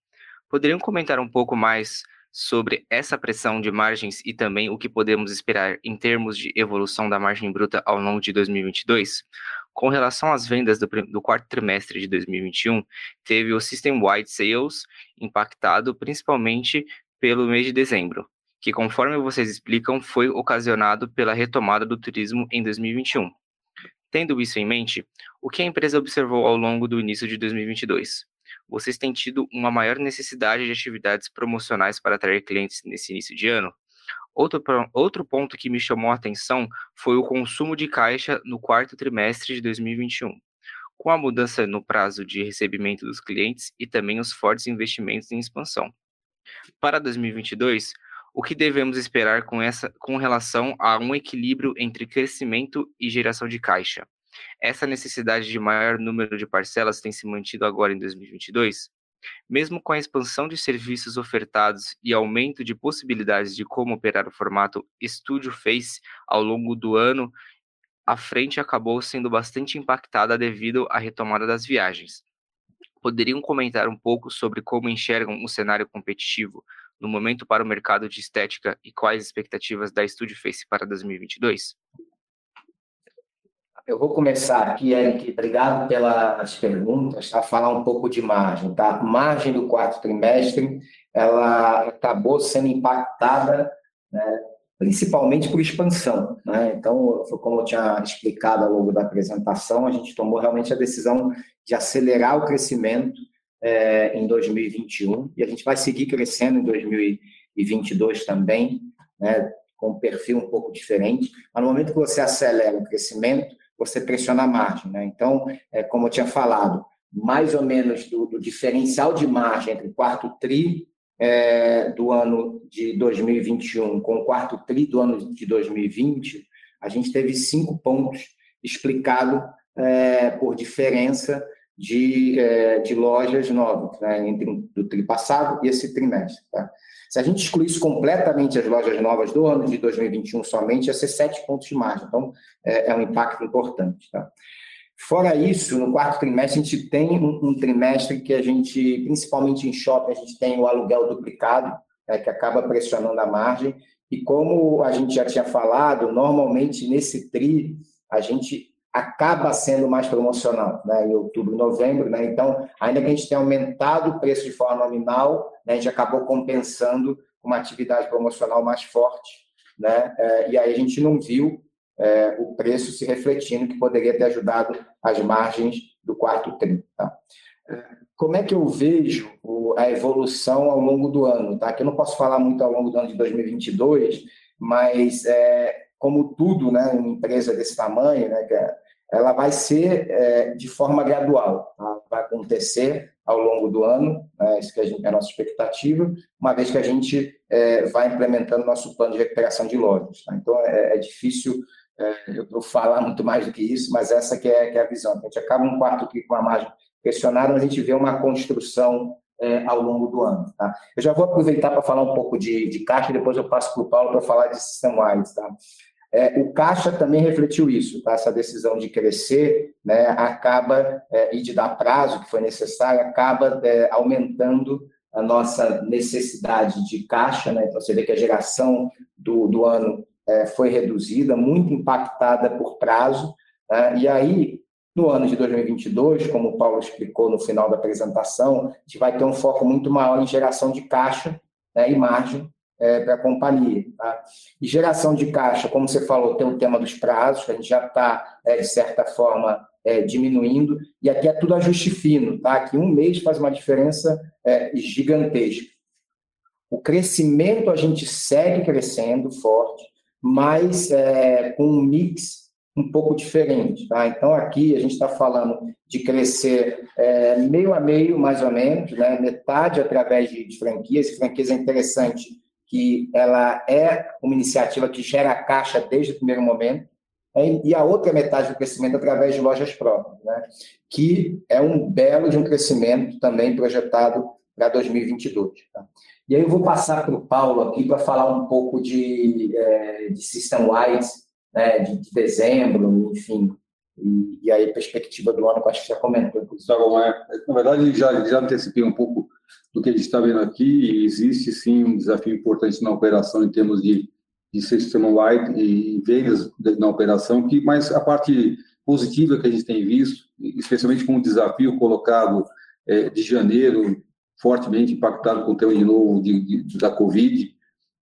Poderiam comentar um pouco mais sobre essa pressão de margens e também o que podemos esperar em termos de evolução da margem bruta ao longo de 2022? Com relação às vendas do, do quarto trimestre de 2021, teve o System-Wide Sales impactado principalmente pelo mês de dezembro, que, conforme vocês explicam, foi ocasionado pela retomada do turismo em 2021. Tendo isso em mente, o que a empresa observou ao longo do início de 2022? Vocês têm tido uma maior necessidade de atividades promocionais para atrair clientes nesse início de ano? Outro, outro ponto que me chamou a atenção foi o consumo de caixa no quarto trimestre de 2021, com a mudança no prazo de recebimento dos clientes e também os fortes investimentos em expansão. Para 2022, o que devemos esperar com, essa, com relação a um equilíbrio entre crescimento e geração de caixa? Essa necessidade de maior número de parcelas tem se mantido agora em 2022? Mesmo com a expansão de serviços ofertados e aumento de possibilidades de como operar o formato Studio Face ao longo do ano, a frente acabou sendo bastante impactada devido à retomada das viagens. Poderiam comentar um pouco sobre como enxergam o cenário competitivo no momento para o mercado de estética e quais expectativas da Studio Face para 2022? Eu vou começar aqui, Eric. Obrigado pelas perguntas. Tá? Falar um pouco de margem. Tá? Margem do quarto trimestre, ela acabou sendo impactada né, principalmente por expansão. Né? Então, como eu tinha explicado ao longo da apresentação, a gente tomou realmente a decisão de acelerar o crescimento é, em 2021 e a gente vai seguir crescendo em 2022 também, né, com um perfil um pouco diferente. Mas no momento que você acelera o crescimento, você pressiona a margem. Né? Então, é, como eu tinha falado, mais ou menos do, do diferencial de margem entre o quarto TRI é, do ano de 2021 com o quarto TRI do ano de 2020, a gente teve cinco pontos explicado é, por diferença de, é, de lojas novas, né, entre o TRI passado e esse trimestre. Tá? Se a gente excluísse completamente as lojas novas do ano de 2021 somente, ia ser sete pontos de margem. Então, é, é um impacto importante. Tá? Fora isso, no quarto trimestre, a gente tem um, um, trimestre que a gente, principalmente em shopping, a gente tem o aluguel duplicado, né, que acaba pressionando a margem. E como a gente já tinha falado, normalmente nesse TRI, a gente acaba sendo mais promocional, né, em outubro, novembro, né, então, ainda que a gente tenha aumentado o preço de forma nominal, né, a gente acabou compensando com uma atividade promocional mais forte, né, é, e aí a gente não viu é, o preço se refletindo, que poderia ter ajudado as margens do quarto tri. Tá? É, como é que eu vejo a evolução ao longo do ano? Tá? Que eu não posso falar muito ao longo do ano de 2022, mas é, como tudo, né, uma empresa desse tamanho, né, é, ela vai ser é, de forma gradual, tá? vai acontecer ao longo do ano, né, isso que a gente, é a nossa expectativa, uma vez que a gente é, vai implementando nosso plano de recuperação de lojas. Tá? Então, é, é difícil é, eu falar muito mais do que isso, mas essa que é, que é a visão. A gente acaba um quarto aqui com uma margem pressionada, mas a gente vê uma construção é, ao longo do ano. Tá? Eu já vou aproveitar para falar um pouco de, de caixa, depois eu passo para o Paulo para falar de system-wise. Tá? É, o caixa também refletiu isso, tá? essa decisão de crescer né, acaba, é, e de dar prazo que foi necessário, acaba é, aumentando a nossa necessidade de caixa. Né? Então, você vê que a geração do, do ano é, foi reduzida, muito impactada por prazo. Né? E aí, no ano de 2022, como o Paulo explicou no final da apresentação, a gente vai ter um foco muito maior em geração de caixa né, e margem é, para a companhia. Tá? E geração de caixa, como você falou, tem o tema dos prazos, que a gente já está, é, de certa forma, é, diminuindo, e aqui é tudo ajuste fino, tá? que um mês faz uma diferença é, gigantesca. O crescimento a gente segue crescendo forte, mas é, com um mix um pouco diferente. Tá? Então, aqui a gente está falando de crescer é, meio a meio, mais ou menos, né? metade através de, de franquias, e franquias é interessante que ela é uma iniciativa que gera caixa desde o primeiro momento, né? e a outra metade do crescimento através de lojas próprias, né? que é um belo de um crescimento também projetado para 2022. Tá? E aí eu vou passar para o Paulo aqui para falar um pouco de, é, de system-wide, né, de, de, dezembro, enfim, e, e aí perspectiva do ano que acho que já comentou. Tá bom, é, na verdade, já, já antecipei um pouco do que a gente está vendo aqui, existe sim um desafio importante na operação em termos de, de system-wide e vendas na operação, que, mas a parte positiva que a gente tem visto, especialmente com o desafio colocado é, de janeiro fortemente impactado com o tema de novo de, de, da Covid,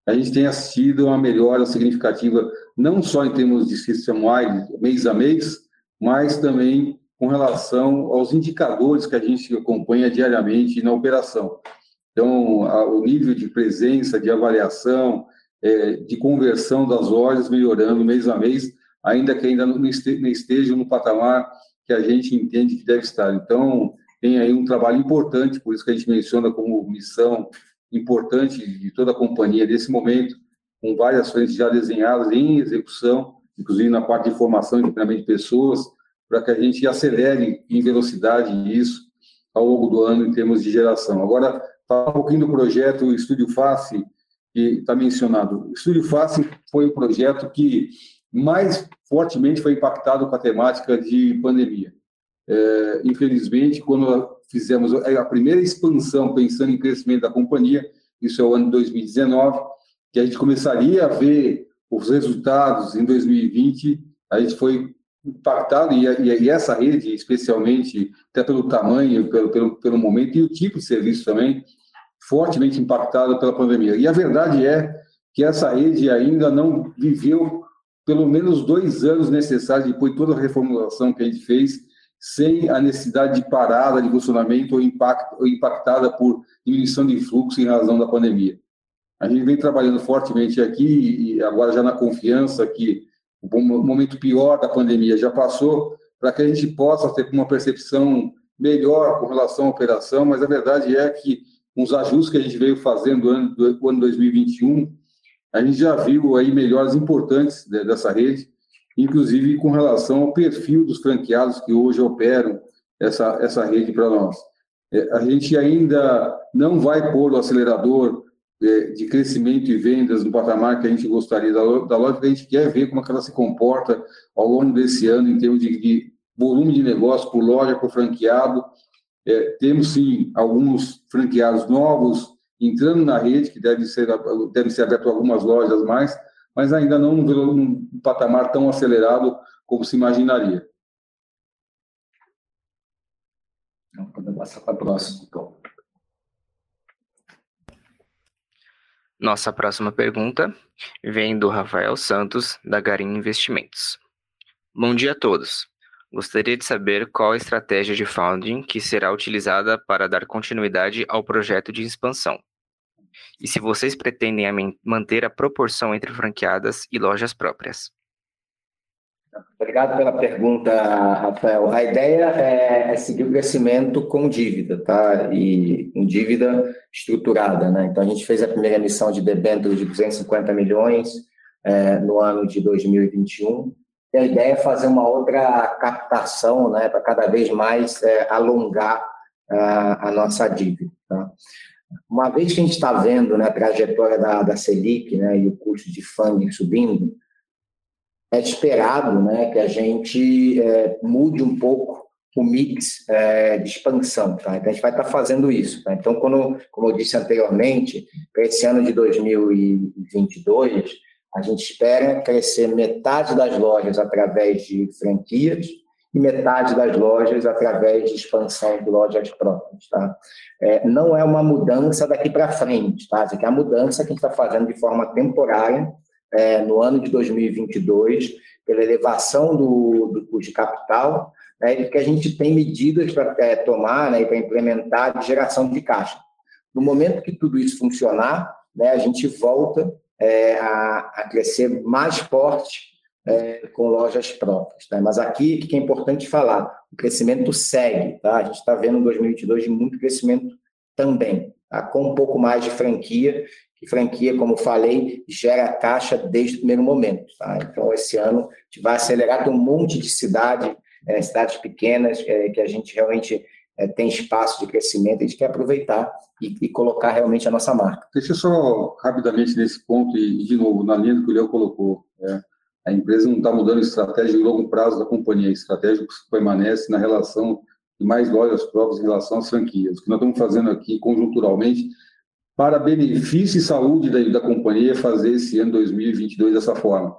a gente tem assistido uma melhora significativa, não só em termos de system-wide, mês a mês, mas também com relação aos indicadores que a gente acompanha diariamente na operação. Então, o nível de presença, de avaliação, é, de conversão das lojas melhorando mês a mês, ainda que ainda não esteja no patamar que a gente entende que deve estar. Então, tem aí um trabalho importante, por isso que a gente menciona como missão importante de toda a companhia nesse momento, com várias frentes já desenhadas em execução, inclusive na parte de formação e treinamento de pessoas, para que a gente acelere em velocidade isso ao longo do ano em termos de geração. Agora, falar um pouquinho do projeto Estúdio Face, que está mencionado. O Estúdio Face foi o projeto que mais fortemente foi impactado com a temática de pandemia. É, infelizmente, quando fizemos a primeira expansão, pensando em crescimento da companhia, isso é o ano de 2019, que a gente começaria a ver os resultados em 2020, a gente foi impactado, e, e essa rede, especialmente, até pelo tamanho, pelo, pelo, pelo momento e o tipo de serviço também, fortemente impactado pela pandemia. E a verdade é que essa rede ainda não viveu pelo menos dois anos necessários depois de toda a reformulação que a gente fez, sem a necessidade de parada de funcionamento ou, impact, ou impactada por diminuição de fluxo em razão da pandemia. A gente vem trabalhando fortemente aqui e agora já na confiança que o momento pior da pandemia já passou, para que a gente possa ter uma percepção melhor com relação à operação, mas a verdade é que os ajustes que a gente veio fazendo no ano, do ano 2021, a gente já viu aí melhores importantes dessa rede, inclusive com relação ao perfil dos franqueados que hoje operam essa, essa rede para nós. É, a gente ainda não vai pôr o acelerador de crescimento e vendas no patamar que a gente gostaria da, da loja, a gente quer ver como é que ela se comporta ao longo desse ano em termos de, de volume de negócio por loja, por franqueado. É, temos sim alguns franqueados novos entrando na rede, que deve ser, deve ser aberto algumas lojas mais, mas ainda não num, patamar tão acelerado como se imaginaria. Vamos passar para a próxima, então. Nossa próxima pergunta vem do Rafael Santos, da Garim Investimentos. Bom dia a todos. Gostaria de saber qual a estratégia de founding que será utilizada para dar continuidade ao projeto de expansão. E se vocês pretendem manter a proporção entre franqueadas e lojas próprias. Obrigado pela pergunta, Rafael. A ideia é, é, seguir o crescimento com dívida, tá? E com dívida estruturada, né? Então, a gente fez a primeira emissão de debêntures de 250 milhões é, no ano de 2021. E a ideia é fazer uma outra captação, né? Para cada vez mais é, alongar a, a, nossa dívida, tá? Uma vez que a gente está vendo né, a trajetória da, da Selic né, e o custo de funding subindo, é esperado né, que a gente é, mude um pouco o mix é, de expansão. Tá? Então, a gente vai estar tá fazendo isso. Tá? Então, quando, como eu disse anteriormente, para esse ano de 2022, a gente espera crescer metade das lojas através de franquias e metade das lojas através de expansão de lojas próprias. Tá? É, não é uma mudança daqui para frente. Tá? É a mudança que a gente está fazendo de forma temporária é, no ano de 2022, pela elevação do, do custo de capital, né, e que a gente tem medidas para é, tomar né, e para implementar de geração de caixa. No momento que tudo isso funcionar, né, a gente volta é, a, a, crescer mais forte é, com lojas próprias. Tá? Mas aqui, que é importante falar? O crescimento segue. Tá? A gente está vendo em 2022 muito crescimento também, tá? com um pouco mais de franquia que franquia, como falei, gera caixa desde o primeiro momento. Tá? Então, esse ano, a gente vai acelerar, tem um monte de cidade, é, cidades pequenas, é, que a gente realmente é, tem espaço de crescimento, a gente quer aproveitar e, e, colocar realmente a nossa marca. Deixa eu só rapidamente nesse ponto, e de novo, na linha que o Léo colocou, é, a empresa não está mudando a estratégia de longo prazo da companhia, a estratégia permanece na relação de mais lojas próprias em relação às franquias. O que nós estamos fazendo aqui conjunturalmente para benefício e saúde da, da companhia fazer esse ano 2022 dessa forma.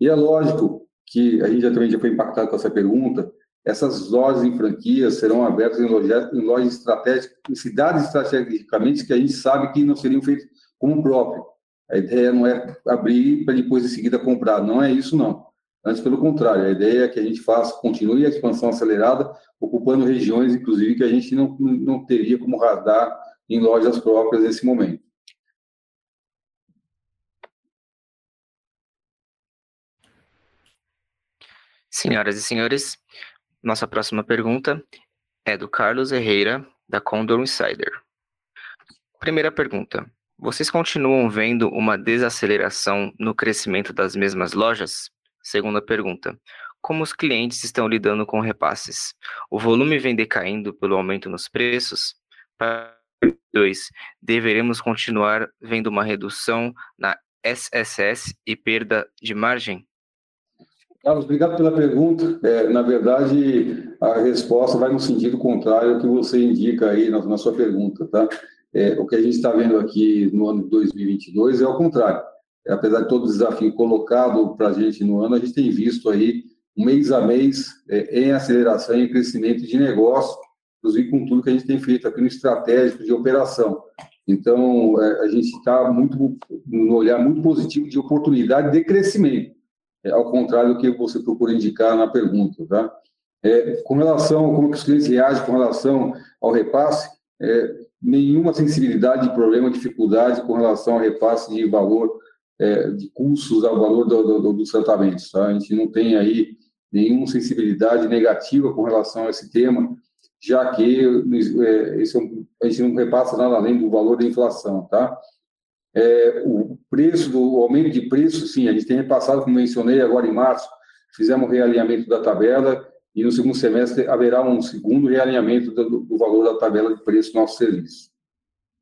E é lógico que a gente já, também já foi impactado com essa pergunta, essas lojas em franquias serão abertas em lojas, em lojas estratégicas, em cidades estrategicamente que a gente sabe que não seriam feitas como próprio. A ideia não é abrir para depois em seguida comprar, não é isso não. Antes, pelo contrário, a ideia é que a gente faça, continue a expansão acelerada, ocupando regiões, inclusive, que a gente não, não teria como radar em lojas próprias nesse momento. Senhoras e senhores, nossa próxima pergunta é do Carlos Herrera, da Condor Insider. Primeira pergunta: vocês continuam vendo uma desaceleração no crescimento das mesmas lojas? Segunda pergunta: como os clientes estão lidando com repasses? O volume vem decaindo pelo aumento nos preços? Para 2. Deveremos continuar vendo uma redução na SSS e perda de margem? Carlos, obrigado pela pergunta. É, na verdade, a resposta vai no sentido contrário ao que você indica aí na, na sua pergunta, tá? É, o que a gente está vendo aqui no ano de 2022 é ao contrário. Apesar de todo o desafio colocado para a gente no ano, a gente tem visto aí, mês a mês, é, em aceleração e crescimento de negócio inclusive com tudo que a gente tem feito aqui no estratégico de operação. Então, é, a gente está muito no olhar muito positivo de oportunidade de crescimento, é, ao contrário do que você procura indicar na pergunta, tá? É, com relação a como os clientes reagem com relação ao repasse, é, nenhuma sensibilidade, problema, dificuldade com relação ao repasse de valor, é, de custos ao valor do, do, dos tratamentos. Tá? A gente não tem aí nenhuma sensibilidade negativa com relação a esse tema, já que é, esse, é a gente não repassa nada além do valor da inflação. Tá? É, o preço do o aumento de preço, sim, a gente tem repassado, como mencionei, agora em março, fizemos o realinhamento da tabela e no segundo semestre haverá um segundo realinhamento do, do valor da tabela de preço do nosso serviço.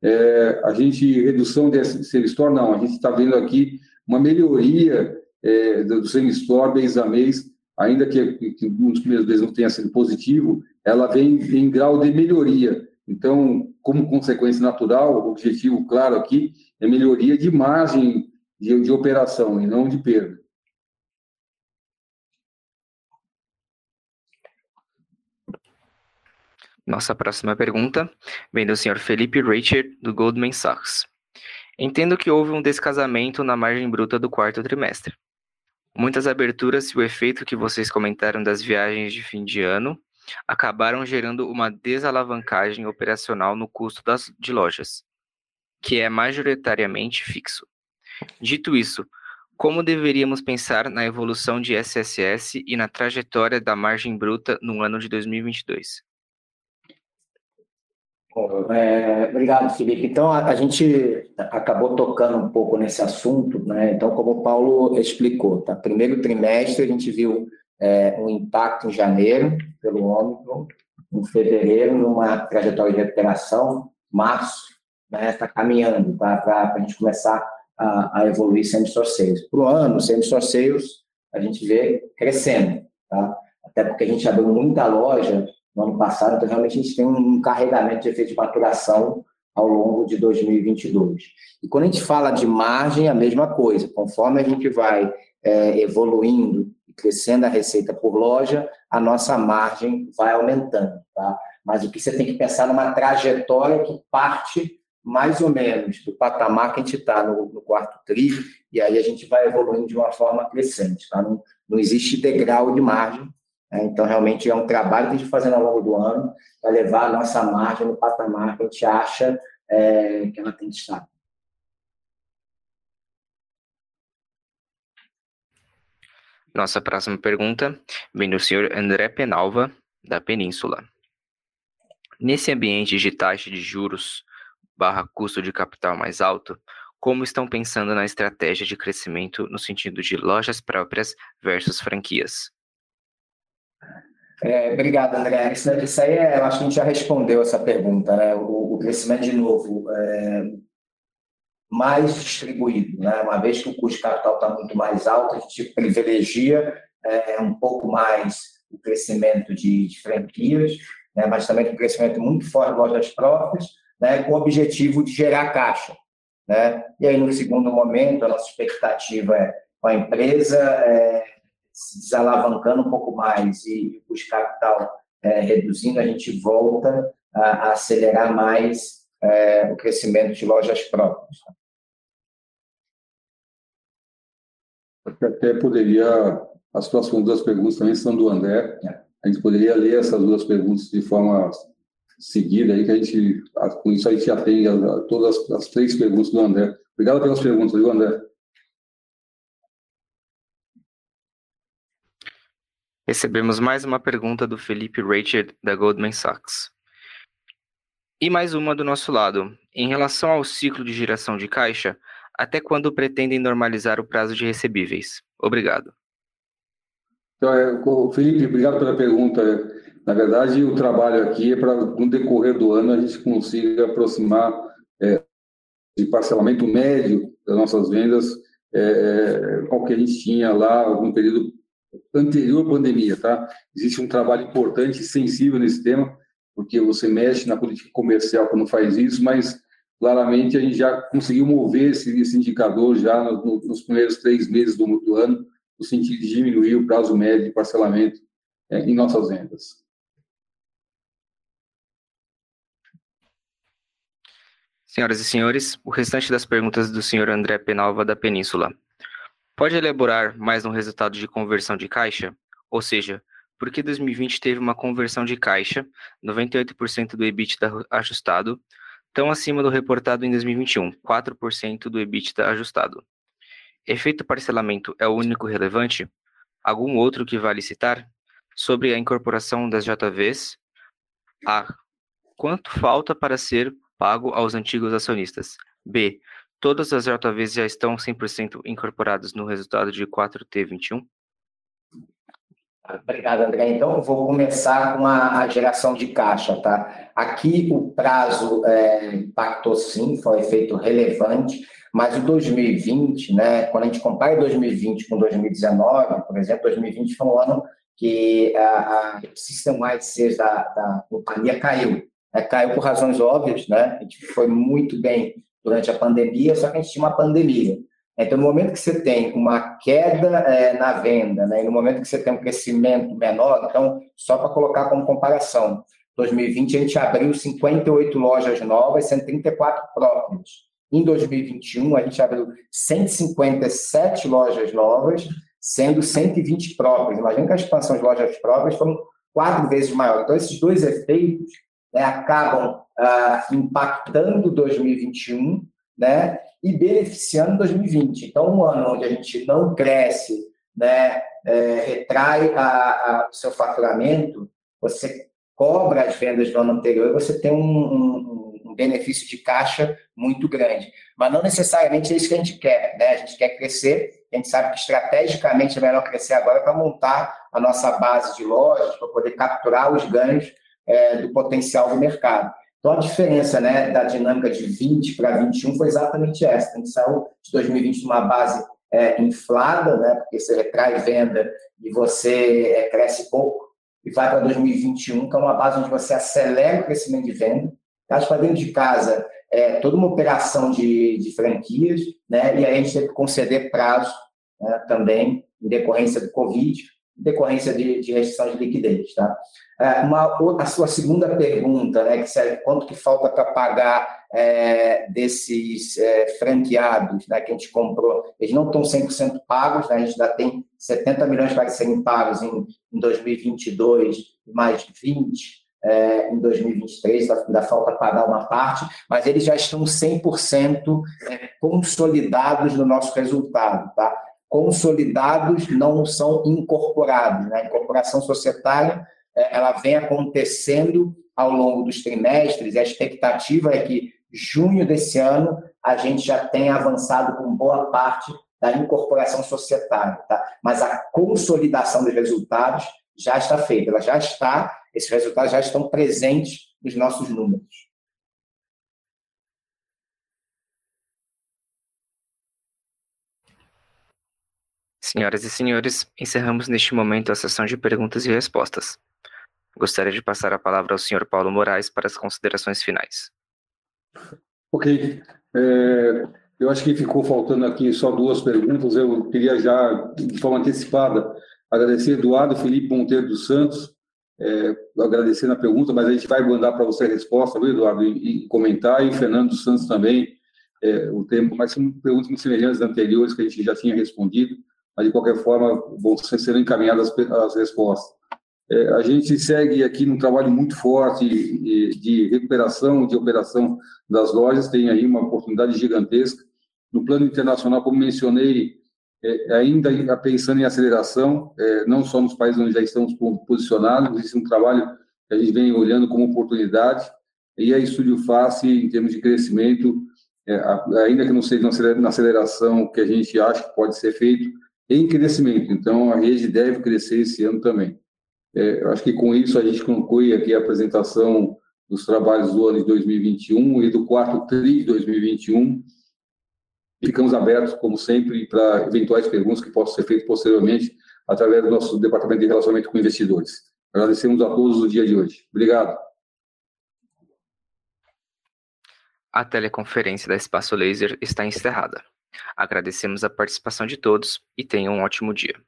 É, a gente, redução desse semi-store, não, a gente está vendo aqui uma melhoria é, do semi-store mês a mês, ainda que, que nos primeiros meses não tenha sido positivo, ela vem em grau de melhoria. Então, como consequência natural, o objetivo claro aqui é melhoria de margem de, de operação e não de perda. Nossa próxima pergunta vem do senhor Felipe Richard, do Goldman Sachs. Entendo que houve um descasamento na margem bruta do quarto trimestre. Muitas aberturas e o efeito que vocês comentaram das viagens de fim de ano acabaram gerando uma desalavancagem operacional no custo das, de lojas, que é majoritariamente fixo. Dito isso, como deveríamos pensar na evolução de SSS e na trajetória da margem bruta no ano de 2022? É, obrigado, Felipe. Então, a, a, gente acabou tocando um pouco nesse assunto, né? Então, como o Paulo explicou, tá? Primeiro trimestre, a gente viu é, um impacto em janeiro pelo Ômicron, em fevereiro, numa trajetória de recuperação, março, né? Está caminhando para a gente começar a, a evoluir sales. Para o ano, sem sales, a gente vê crescendo, tá? Até porque a gente abriu muita loja no ano passado, então realmente a gente tem um carregamento de efeito de maturação ao longo de 2022. E quando a gente fala de margem, a mesma coisa, conforme a gente vai é, evoluindo e crescendo a receita por loja, a nossa margem vai aumentando, tá? Mas o que você tem que pensar numa trajetória que parte mais ou menos do patamar que a gente está no, no, quarto tri, e aí a gente vai evoluindo de uma forma crescente, tá? Não, não existe degrau de margem? Então, realmente, é um trabalho que a gente fazendo ao longo do ano para levar a nossa margem no patamar que a gente acha é, que ela tem que estar. Nossa próxima pergunta vem do senhor André Penalva, da Península. Nesse ambiente de taxa de juros barra custo de capital mais alto, como estão pensando na estratégia de crescimento no sentido de lojas próprias versus franquias? É, obrigado, André. Isso, isso, aí, é, eu acho que a gente já respondeu essa pergunta, né? O, o crescimento, de novo, é mais distribuído, né? Uma vez que o custo de capital está muito mais alto, a gente privilegia é, um pouco mais o crescimento de, de franquias, né? mas também um crescimento muito forte de lojas próprias, né? com o objetivo de gerar caixa. Né? E aí, no segundo momento, a nossa expectativa é com a empresa é, se desalavancando um pouco mais e o custo capital é, reduzindo, a gente volta a, a acelerar mais é, o crescimento de lojas próprias. Até poderia, as próximas duas perguntas também são do André, é. a gente poderia ler essas duas perguntas de forma seguida, aí que a gente, com isso a gente atende a, a todas as, as, três perguntas do André. Obrigado pelas perguntas, viu, André? Recebemos mais uma pergunta do Felipe Richard, da Goldman Sachs. E mais uma do nosso lado. Em relação ao ciclo de geração de caixa, até quando pretendem normalizar o prazo de recebíveis? Obrigado. Então, é, Felipe, obrigado pela pergunta. Na verdade, o trabalho aqui é para, no decorrer do ano, a gente consiga aproximar é, de parcelamento médio das nossas vendas é, é ao que a gente tinha lá no período anterior à pandemia, tá? Existe um trabalho importante e sensível nesse tema, porque você mexe na política comercial quando faz isso, mas claramente a gente já conseguiu mover esse, esse indicador já no, nos primeiros três meses do, do, ano, no sentido de diminuir o prazo médio de parcelamento é, em nossas vendas. Senhoras e senhores, o restante das perguntas do senhor André Penalva da Península. Pode elaborar mais um resultado de conversão de caixa? Ou seja, por que 2020 teve uma conversão de caixa, 98% do EBITDA ajustado, tão acima do reportado em 2021, 4% do EBITDA ajustado? Efeito parcelamento é o único relevante? Algum outro que vale citar? Sobre a incorporação das JVs, A. Quanto falta para ser pago aos antigos acionistas? B. Todas as JVs já estão 100% incorporadas no resultado de 4T21? Obrigado, André. Então, vou começar com a, geração de caixa, tá? Aqui o prazo é, impactou sim, foi um efeito relevante, mas o 2020, né, quando a gente compara 2020 com 2019, por exemplo, 2020 foi um ano que a, a system-wide sales da, da companhia caiu. É, caiu por razões óbvias, né? A gente foi muito bem durante a pandemia, só que a gente tinha uma pandemia. Então, no momento que você tem uma queda é, na venda, né, e no momento que você tem um crescimento menor, então, só para colocar como comparação, 2020 a gente abriu 58 lojas novas, 134 próprias. Em 2021, a gente abriu 157 lojas novas, sendo 120 próprias. Imagina que a expansão de lojas próprias foram quatro vezes maior. Então, esses dois efeitos né, acabam ah, impactando 2021, né, e beneficiando 2020. Então, um ano onde a gente não cresce, né, é, retrai o seu faturamento, você cobra as vendas do ano anterior, você tem um, um, um, benefício de caixa muito grande. Mas não necessariamente é isso que a gente quer. Né? A gente quer crescer, a gente sabe que estrategicamente é melhor crescer agora para montar a nossa base de lojas, para poder capturar os ganhos é, do potencial do mercado. Então, a diferença né, da dinâmica de 20 para 21 foi exatamente essa. A gente saiu de 2020 numa base é, inflada, né, porque você retrai venda e você é, cresce pouco, e vai para 2021, que é uma base onde você acelera o crescimento de venda, traz para dentro de casa é, toda uma operação de, de franquias, né, e aí a gente teve que conceder prazo né, também, em decorrência do Covid, decorrência de, de restrição de liquidez. Tá? É, uma, a sua segunda pergunta, né, que serve, quanto que falta para pagar é, desses é, franqueados né, que a gente comprou, eles não estão 100% pagos, né, a gente ainda tem 70 milhões para serem pagos em, em 2022, mais 20 é, em 2023, ainda falta pagar uma parte, mas eles já estão 100% é, consolidados no nosso resultado. Tá? Consolidados não são incorporados. Né? A incorporação societária é, ela vem acontecendo ao longo dos trimestres e a expectativa é que junho desse ano a gente já tenha avançado com boa parte da incorporação societária, tá? Mas a consolidação dos resultados já está feita, ela já está, esses resultados já estão presentes nos nossos números. Senhoras e senhores, encerramos neste momento a sessão de perguntas e respostas. Gostaria de passar a palavra ao senhor Paulo Moraes para as considerações finais. Ok. É, eu acho que ficou faltando aqui só duas perguntas. Eu queria já, de forma antecipada, agradecer Eduardo Felipe Monteiro dos Santos, é, agradecendo a pergunta, mas a gente vai mandar para você a resposta, viu, Eduardo, e, e comentar, e Fernando dos Santos também, é, o tempo, mas são perguntas muito semelhantes anteriores que a gente já tinha respondido mas de qualquer forma vão ser encaminhadas as respostas. É, a gente segue aqui num trabalho muito forte de, de recuperação, de operação das lojas, tem aí uma oportunidade gigantesca. No plano internacional, como mencionei, é, ainda pensando em aceleração, é, não só nos países onde já estamos posicionados, existe um trabalho que a gente vem olhando como oportunidade, e a Estúdio Face, em termos de crescimento, é, ainda que não seja na aceleração que a gente acha que pode ser feito, em crescimento. Então, a rede deve crescer esse ano também. É, acho que com isso a gente conclui aqui a apresentação dos trabalhos do ano de 2021 e do quarto TRI de 2021. Ficamos abertos, como sempre, para eventuais perguntas que possam ser feitas posteriormente através do nosso Departamento de Relacionamento com Investidores. Agradecemos a todos o dia de hoje. Obrigado. A teleconferência da Espaço Laser está encerrada. Agradecemos a participação de todos e tenham um ótimo dia.